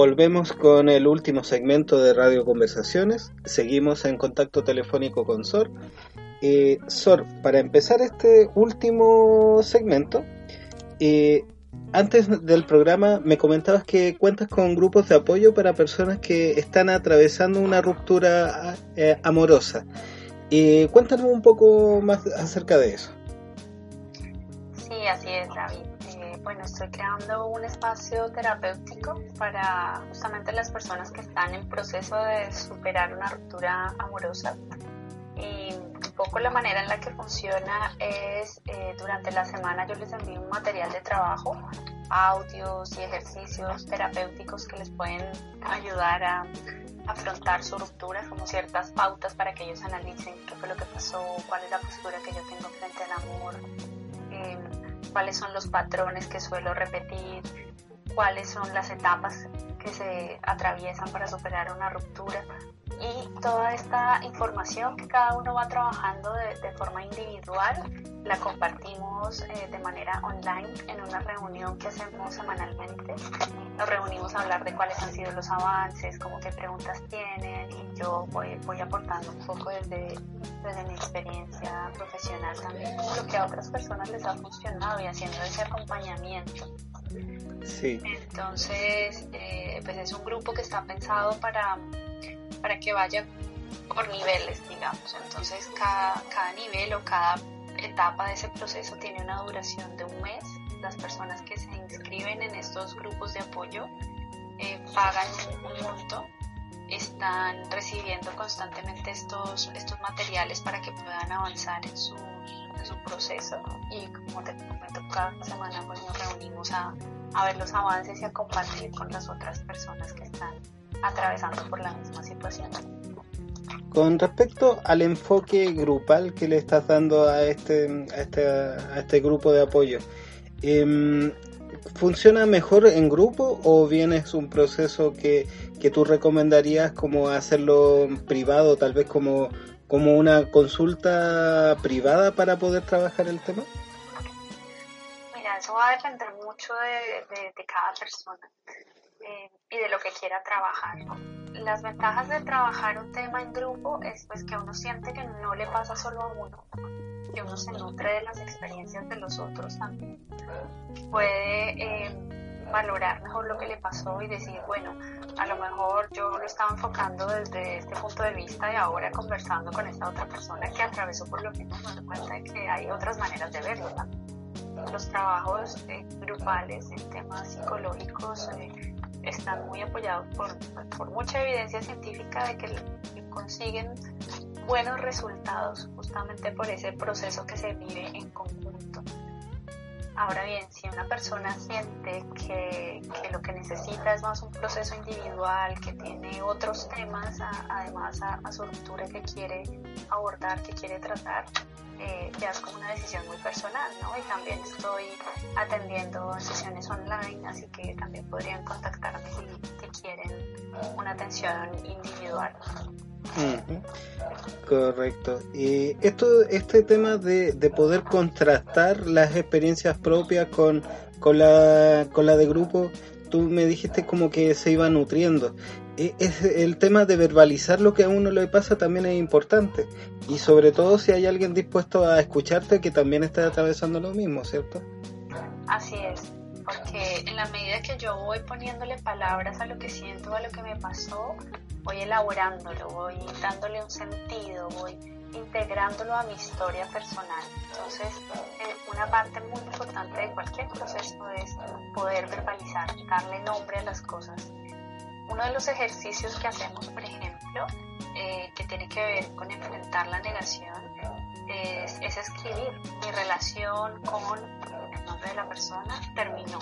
Volvemos con el último segmento de Radio Conversaciones. Seguimos en contacto telefónico con Sor. Eh, Sor, para empezar este último segmento, eh, antes del programa me comentabas que cuentas con grupos de apoyo para personas que están atravesando una ruptura eh, amorosa. cuéntanos un poco más acerca de eso. Sí, así es, David bueno, estoy creando un espacio terapéutico para justamente las personas que están en proceso de superar una ruptura amorosa. Y un poco la manera en la que funciona es eh, durante la semana yo les envío un material de trabajo, audios y ejercicios terapéuticos que les pueden ayudar a afrontar su ruptura, como ciertas pautas para que ellos analicen qué fue lo que pasó, cuál es la postura que yo tengo frente al amor. Eh, cuáles son los patrones que suelo repetir, cuáles son las etapas que se atraviesan para superar una ruptura y toda esta información que cada uno va trabajando de, forma individual la compartimos eh, de manera online en una reunión que hacemos semanalmente. Nos reunimos a hablar de cuáles han sido los avances, cómo qué preguntas tienen y yo voy, aportando un poco desde, desde mi experiencia profesional también, lo que a otras personas les ha funcionado y haciendo ese acompañamiento. Sí. Entonces, eh, pues es un grupo que está pensado para, para que vaya por niveles, digamos. Entonces, cada, cada nivel o cada etapa de ese proceso tiene una duración de un mes. Las personas que se inscriben en estos grupos de apoyo eh, pagan un monto están recibiendo constantemente estos, estos materiales para que puedan avanzar en su, en su proceso. Y como te comento, cada semana pues, nos reunimos a, a ver los avances y a compartir con las otras personas que están atravesando por la misma situación. Con respecto al enfoque grupal que le estás dando a este, a este, a este grupo de apoyo, eh, ¿funciona mejor en grupo o bien es un proceso que, que tú recomendarías como hacerlo privado, tal vez como, como una consulta privada para poder trabajar el tema? Mira, eso va a depender mucho de, de, cada persona eh, y de lo que quiera trabajar. Las ventajas de trabajar un tema en grupo es pues que uno siente que no le pasa solo a uno, que uno se nutre de las experiencias de los otros también. Puede eh, valorar mejor lo que le pasó y decir, bueno, a lo mejor yo lo estaba enfocando desde este punto de vista y ahora conversando con esta otra persona que atravesó por lo mismo me doy cuenta de que hay otras maneras de verlo. Los trabajos eh, grupales en temas psicológicos eh, están muy apoyados por, por, mucha evidencia científica de que consiguen buenos resultados justamente por ese proceso que se vive en conjunto. Ahora bien, si una persona siente que, lo que necesita es más un proceso individual, que tiene otros temas, además a, su ruptura que quiere abordar, que quiere tratar, eh, ya es como una decisión muy personal, ¿no? Y también estoy atendiendo sesiones online, así que también podrían contactarme si quieren una atención individual. Correcto. Y esto, este tema de, de, poder contrastar las experiencias propias con, con, la, con la de grupo, tú me dijiste como que se iba nutriendo. E, es, el tema de verbalizar lo que a uno le pasa también es importante. Y sobre todo si hay alguien dispuesto a escucharte que también está atravesando lo mismo, ¿cierto? Así es porque en la medida que yo voy poniéndole palabras a lo que siento, a lo que me pasó, voy elaborándolo, voy dándole un sentido, voy integrándolo a mi historia personal. Entonces, eh, una parte muy importante de cualquier proceso es poder verbalizar, darle nombre a las cosas. Uno de los ejercicios que hacemos, por ejemplo, eh, que tiene que ver con enfrentar la negación, es, es escribir mi relación con el nombre de la persona terminó.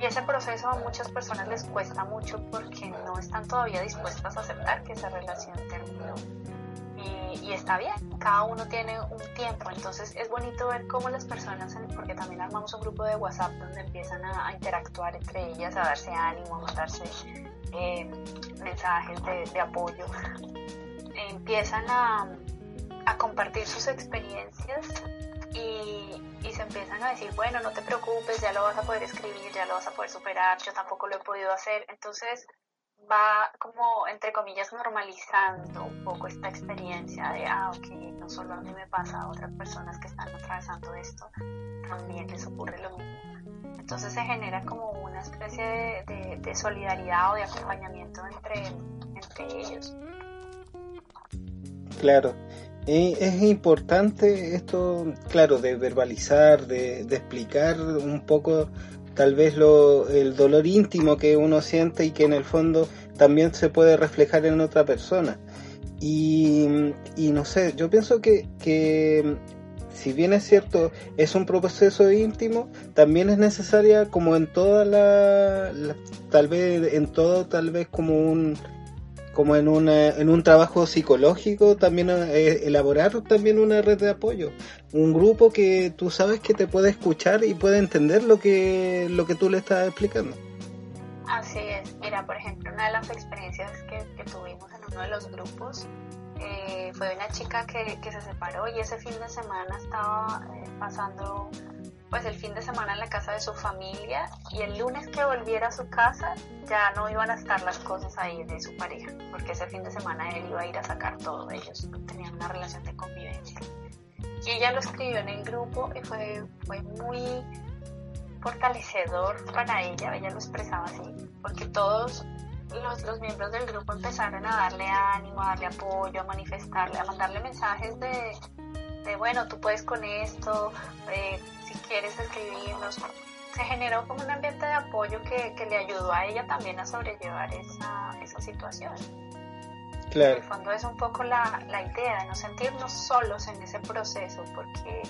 Y ese proceso a muchas personas les cuesta mucho porque no están todavía dispuestas a aceptar que esa relación terminó. Y, está bien, cada uno tiene un tiempo, entonces es bonito ver cómo las personas, porque también armamos un grupo de WhatsApp donde empiezan a, interactuar entre ellas, a darse ánimo, a mandarse eh, mensajes de, apoyo, empiezan a, a compartir sus experiencias y, y, se empiezan a decir, bueno, no te preocupes, ya lo vas a poder escribir, ya lo vas a poder superar, yo tampoco lo he podido hacer. Entonces va como, entre comillas, normalizando un poco esta experiencia de, ah, ok, no solo a mí me pasa, a otras personas que están atravesando esto, también les ocurre lo mismo. Entonces se genera como una especie de, de, solidaridad o de acompañamiento entre, entre ellos. Claro, es importante esto, claro, de verbalizar, de, explicar un poco tal vez lo, el dolor íntimo que uno siente y que en el fondo también se puede reflejar en otra persona. Y, no sé, yo pienso que, que si bien es cierto, es un proceso íntimo, también es necesaria como en toda la tal vez, en todo tal vez como un, como en, una, en un trabajo psicológico, también eh, elaborar también una red de apoyo, un grupo que tú sabes que te puede escuchar y puede entender lo que, lo que tú le estás explicando. Así es, mira, por ejemplo, una de las experiencias que, tuvimos en uno de los grupos eh, fue una chica que, que, se separó y ese fin de semana estaba eh, pasando pues el fin de semana en la casa de su familia y el lunes que volviera a su casa ya no iban a estar las cosas ahí de su pareja, porque ese fin de semana él iba a ir a sacar todo, ellos tenían una relación de convivencia. Y ella lo escribió en el grupo y fue, fue muy fortalecedor para ella, ella lo expresaba así, porque todos los, los, miembros del grupo empezaron a darle ánimo, a darle apoyo, a manifestarle, a mandarle mensajes de, de bueno, tú puedes con esto, eh, quieres escribirnos. Se generó como un ambiente de apoyo que, le ayudó a ella también a sobrellevar esa, esa situación. Claro. En el fondo es un poco la, la idea de no sentirnos solos en ese proceso, porque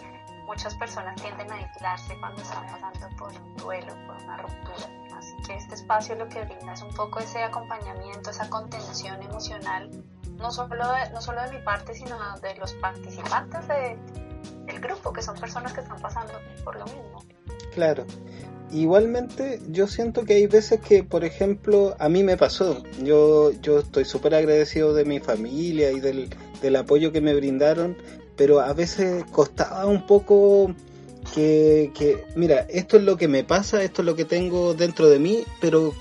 muchas personas tienden a aislarse cuando están pasando por un duelo, por una ruptura. Así que este espacio lo que brinda es un poco ese acompañamiento, esa contención emocional, no solo de, no solo de mi parte, sino de los participantes de, el grupo, que son personas que están pasando por lo mismo. Claro. Igualmente, yo siento que hay veces que, por ejemplo, a mí me pasó. Yo, yo estoy súper agradecido de mi familia y del, del apoyo que me brindaron, pero a veces costaba un poco que, que, mira, esto es lo que me pasa, esto es lo que tengo dentro de mí, pero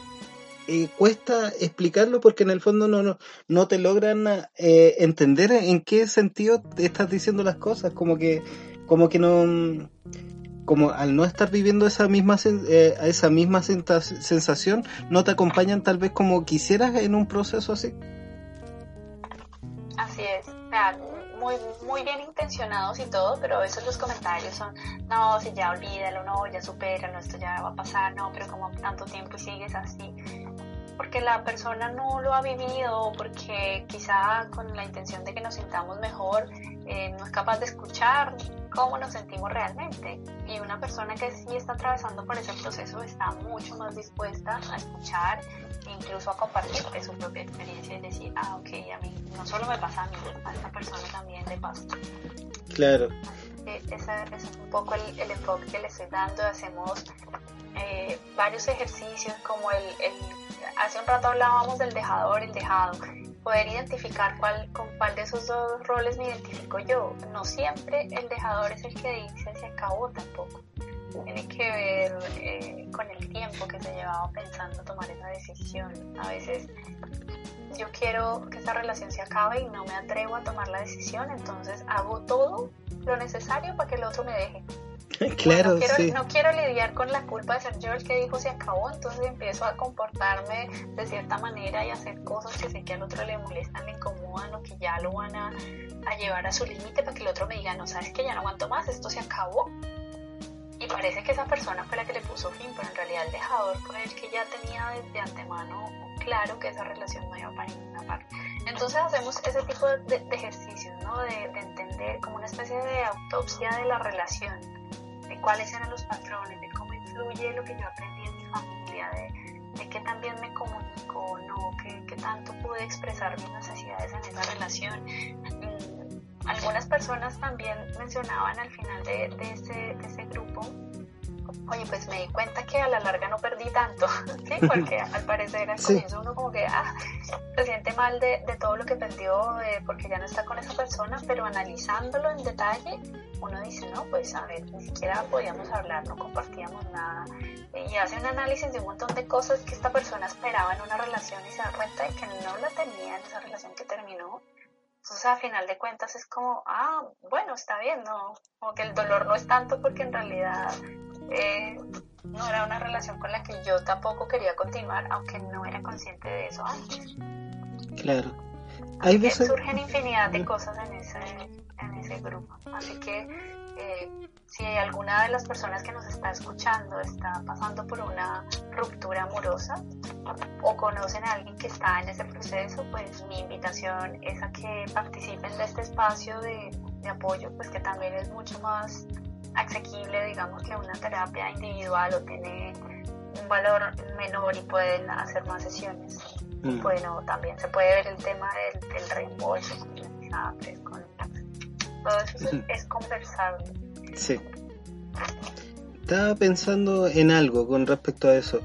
eh, cuesta explicarlo porque en el fondo no, no, no te logran eh, entender en qué sentido te estás diciendo las cosas, como que, como que no, como al no estar viviendo esa misma, eh, esa misma sensación, no te acompañan tal vez como quisieras en un proceso así. Así es, muy, muy bien intencionados y todo, pero a veces los comentarios son, no, si ya olvídalo, no, ya supéralo, esto ya va a pasar, no, pero como tanto tiempo y sigues así porque la persona no lo ha vivido, porque quizá con la intención de que nos sintamos mejor, eh, no es capaz de escuchar cómo nos sentimos realmente. Y una persona que sí está atravesando por ese proceso está mucho más dispuesta a escuchar e incluso a compartir de su propia experiencia y decir, ah, ok, a mí no solo me pasa a mí, a esta persona también le pasa. Claro. ese, es un poco el, enfoque que le estoy dando. Hacemos eh, varios ejercicios como el, el, hace un rato hablábamos del dejador, el dejado poder identificar cuál, con cuál de esos dos roles me identifico yo. No siempre el dejador es el que dice se acabó tampoco. Tiene que ver eh, con el tiempo que se llevaba pensando tomar esa decisión. A veces yo quiero que esta relación se acabe y no me atrevo a tomar la decisión, entonces hago todo lo necesario para que el otro me deje. Claro, no, quiero, sí. no quiero lidiar con la culpa de ser yo el que dijo se acabó, entonces empiezo a comportarme de cierta manera y hacer cosas que sé que al otro le molestan, le incomodan o que ya lo van a, a llevar a su límite para que el otro me diga, no sabes que ya no aguanto más, esto se acabó. Y parece que esa persona fue la que le puso fin, pero en realidad el dejador fue el que ya tenía desde antemano claro que esa relación no iba para ninguna parte. Entonces hacemos ese tipo de, de ejercicios, ¿no? De, de entender como una especie de autopsia de la relación cuáles eran los patrones, de cómo influye lo que yo aprendí en mi familia, de, de qué también me comunico, no, qué, qué, tanto pude expresar mis necesidades en esa relación. Mm, algunas personas también mencionaban al final de, de, ese, de ese grupo oye, pues me di cuenta que a la larga no perdí tanto, ¿sí? Porque al parecer al comienzo uno como que, ah, se siente mal de, de todo lo que perdió eh, porque ya no está con esa persona, pero analizándolo en detalle, uno dice, no, pues a ver, ni siquiera podíamos hablar, no compartíamos nada, y hace un análisis de un montón de cosas que esta persona esperaba en una relación y se da cuenta de que no la tenía en esa relación que terminó. Entonces, a final de cuentas, es como, ah, bueno, está bien, ¿no? Como que el dolor no es tanto porque en realidad eh, no era una relación con la que yo tampoco quería continuar, aunque no era consciente de eso antes. Claro. Hay veces... Surgen infinidad de cosas en ese, en ese grupo. Así que eh, si alguna de las personas que nos está escuchando está pasando por una ruptura amorosa o conocen a alguien que está en ese proceso, pues mi invitación es a que participen de este espacio de, de apoyo, pues que también es mucho más asequible, digamos, que una terapia individual o tiene un valor menor y pueden hacer más sesiones. Mm. Bueno, también se puede ver el tema del, del reembolso con con todo eso es, es conversable. Sí. Estaba pensando en algo con respecto a eso.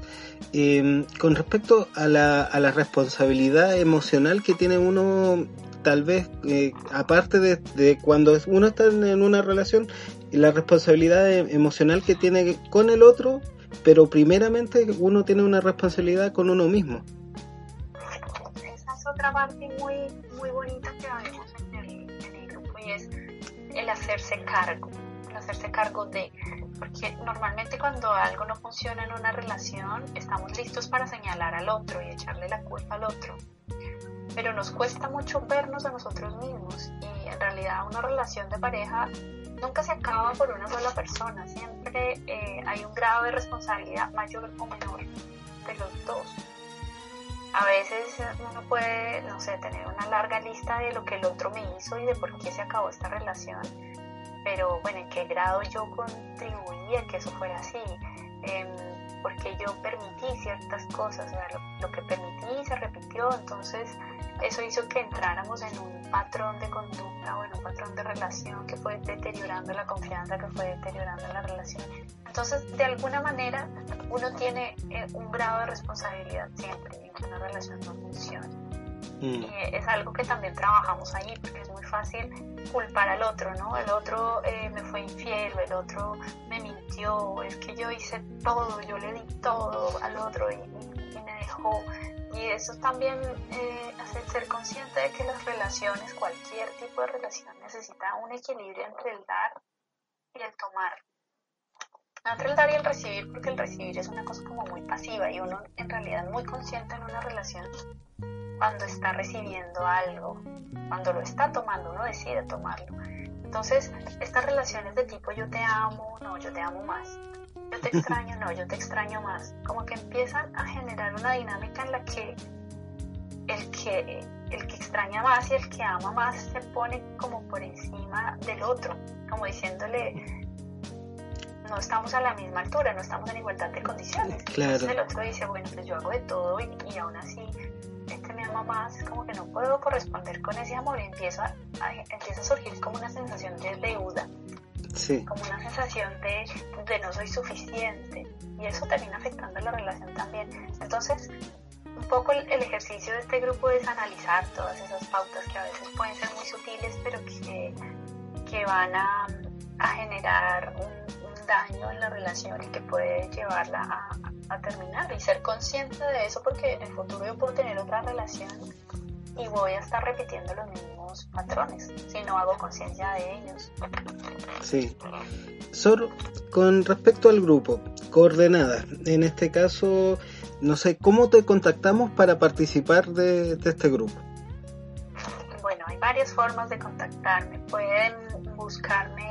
Eh, con respecto a la, a la responsabilidad emocional que tiene uno tal vez, eh, aparte de, de, cuando uno está en una relación, la responsabilidad emocional que tiene con el otro, pero primeramente uno tiene una responsabilidad con uno mismo. Esa es otra parte muy, muy bonita que vemos en el, en el grupo y es el hacerse cargo, el hacerse cargo de, porque normalmente cuando algo no funciona en una relación estamos listos para señalar al otro y echarle la culpa al otro pero nos cuesta mucho vernos a nosotros mismos y en realidad una relación de pareja nunca se acaba por una sola persona, siempre eh, hay un grado de responsabilidad mayor o menor de los dos. A veces uno puede, no sé, tener una larga lista de lo que el otro me hizo y de por qué se acabó esta relación, pero bueno, en qué grado yo contribuí a que eso fuera así. Eh, porque yo permití ciertas cosas, o sea, lo, lo, que permití se repitió, entonces eso hizo que entráramos en un patrón de conducta o en un patrón de relación que fue deteriorando la confianza, que fue deteriorando la relación. Entonces, de alguna manera, uno tiene eh, un grado de responsabilidad siempre en que una relación no funcione. Mm. Y es algo que también trabajamos ahí, porque es muy fácil culpar al otro, ¿no? El otro eh, me fue infiel, el otro me mintió, es que yo hice todo, yo le di todo al otro y, y me dejó. Y eso también eh, hace ser consciente de que las relaciones, cualquier tipo de relación, necesita un equilibrio entre el dar y el tomar. Entre el dar y el recibir, porque el recibir es una cosa como muy pasiva y uno en realidad muy consciente en una relación cuando está recibiendo algo, cuando lo está tomando, uno decide tomarlo. Entonces, estas relaciones de tipo yo te amo, no, yo te amo más, yo te extraño, no, yo te extraño más, como que empiezan a generar una dinámica en la que el que, el que extraña más y el que ama más se pone como por encima del otro, como diciéndole, no estamos a la misma altura, no estamos en igualdad de condiciones. Entonces el otro dice, bueno, pues yo hago de todo y, y aún así este me ama más, como que no puedo corresponder con ese amor y empieza a, empieza a surgir como una sensación de deuda, como una sensación de, de no soy suficiente. Y eso termina afectando la relación también. Entonces, un poco el, ejercicio de este grupo es analizar todas esas pautas que a veces pueden ser muy sutiles, pero que, que van a, a generar un, daño en la relación y que puede llevarla a, a, terminar y ser consciente de eso porque en el futuro yo puedo tener otra relación y voy a estar repitiendo los mismos patrones si no hago conciencia de ellos. Sí. Sor, con respecto al grupo, coordenadas, en este caso, no sé, ¿cómo te contactamos para participar de, este grupo? Bueno, hay varias formas de contactarme. Pueden buscarme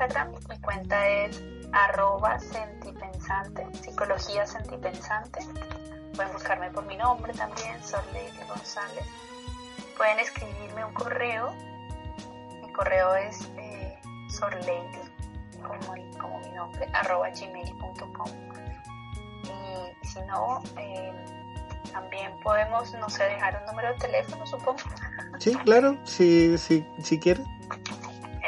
Instagram, mi cuenta es arroba sentipensante, psicología sentipensante. Pueden buscarme por mi nombre también, Sorleide González. Pueden escribirme un correo. Mi correo es eh, sorleide, como, como mi nombre, arroba gmail.com si no, eh, también podemos, no sé, dejar un número de teléfono, supongo. Sí, claro, si, si, si quiere.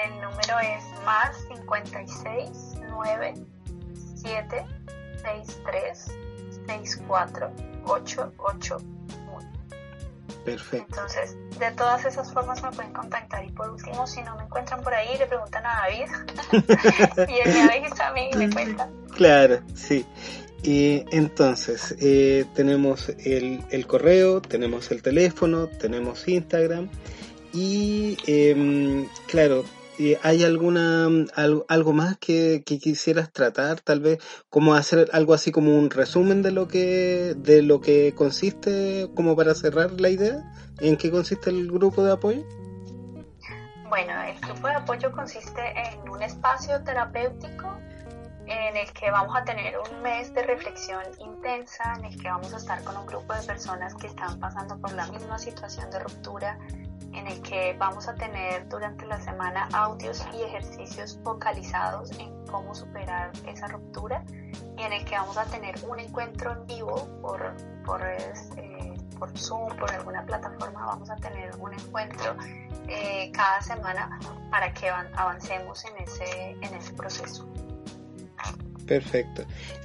El número es más 56 9 7 63 64 8 8 Perfecto. Entonces, de todas esas formas me pueden contactar. Y por último, si no me encuentran por ahí, le preguntan a David. y él me avisa a mí y me cuenta. Claro, sí. Y entonces, eh, tenemos el, el, correo, tenemos el teléfono, tenemos Instagram y eh, claro, ¿hay alguna algo, más que, que, quisieras tratar? Tal vez como hacer algo así como un resumen de lo que de lo que consiste, como para cerrar la idea, ¿en qué consiste el grupo de apoyo? Bueno, el grupo de apoyo consiste en un espacio terapéutico en el que vamos a tener un mes de reflexión intensa, en el que vamos a estar con un grupo de personas que están pasando por la misma situación de ruptura, en el que vamos a tener durante la semana audios y ejercicios focalizados en cómo superar esa ruptura y en el que vamos a tener un encuentro en vivo por, por, eh, por Zoom, por alguna plataforma, vamos a tener un encuentro eh, cada semana para que avancemos en ese, en ese proceso. Perfecto.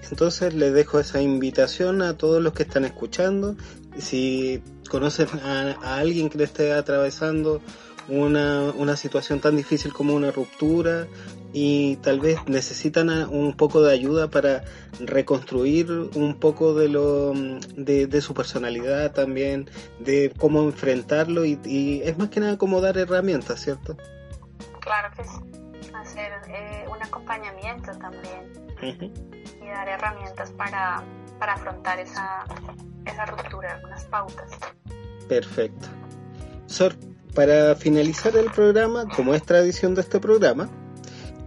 Entonces les dejo esa invitación a todos los que están escuchando. Si conocen a, alguien que le esté atravesando una, una, situación tan difícil como una ruptura y tal vez necesitan un poco de ayuda para reconstruir un poco de, lo, de, su personalidad también, de cómo enfrentarlo y, y, es más que nada como dar herramientas, ¿cierto? Claro que sí, hacer eh, un acompañamiento también y dar herramientas para, para afrontar esa, esa ruptura, algunas pautas. Perfecto. Sor, para finalizar el programa, como es tradición de este programa,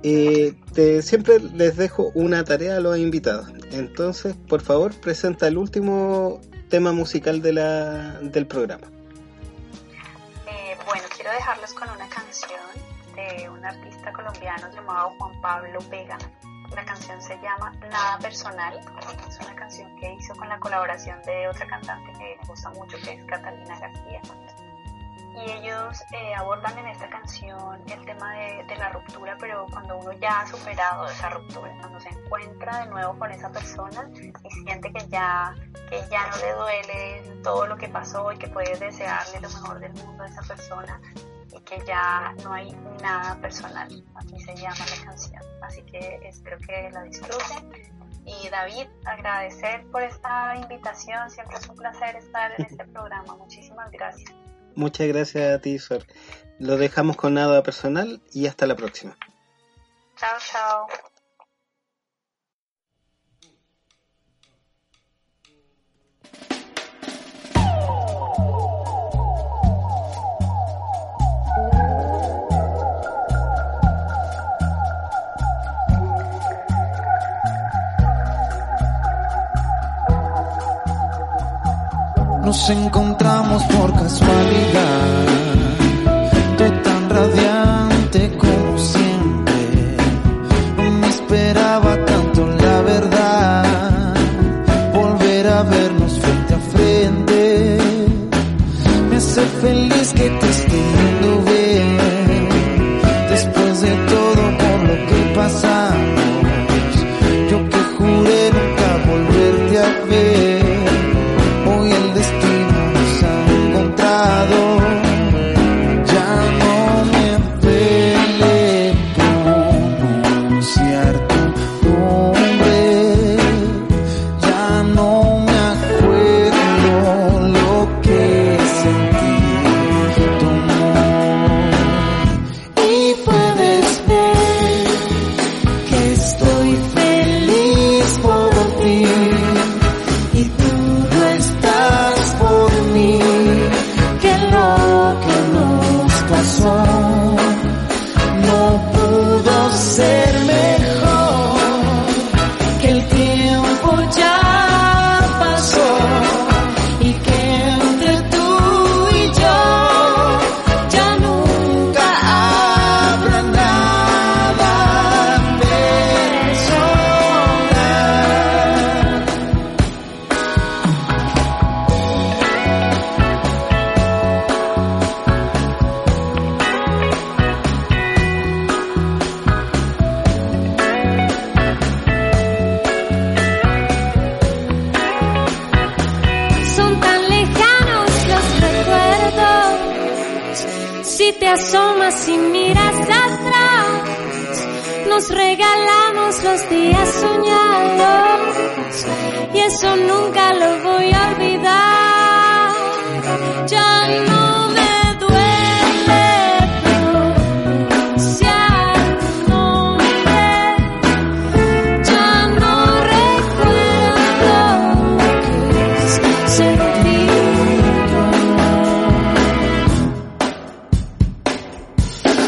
eh, te, siempre les dejo una tarea a los invitados. Entonces, por favor, presenta el último tema musical de la, del programa. Eh, bueno, quiero dejarlos con una canción de un artista colombiano llamado Juan Pablo Vega la canción se llama Nada Personal. Es una canción que hizo con la colaboración de otra cantante que me gusta mucho, que es Catalina García. Y ellos eh, abordan en esta canción el tema de, de, la ruptura, pero cuando uno ya ha superado esa ruptura, cuando se encuentra de nuevo con esa persona y siente que ya, que ya no le duele todo lo que pasó y que puede desearle lo mejor del mundo a esa persona, y que ya no hay nada personal, así se llama la canción. Así que espero que la disfruten. Y David, agradecer por esta invitación, siempre es un placer estar en este programa. Muchísimas gracias. Muchas gracias a ti, Sor. Lo dejamos con nada personal y hasta la próxima. Chao, chao. Nos encontramos por casualidad.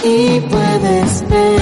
y puedes ver.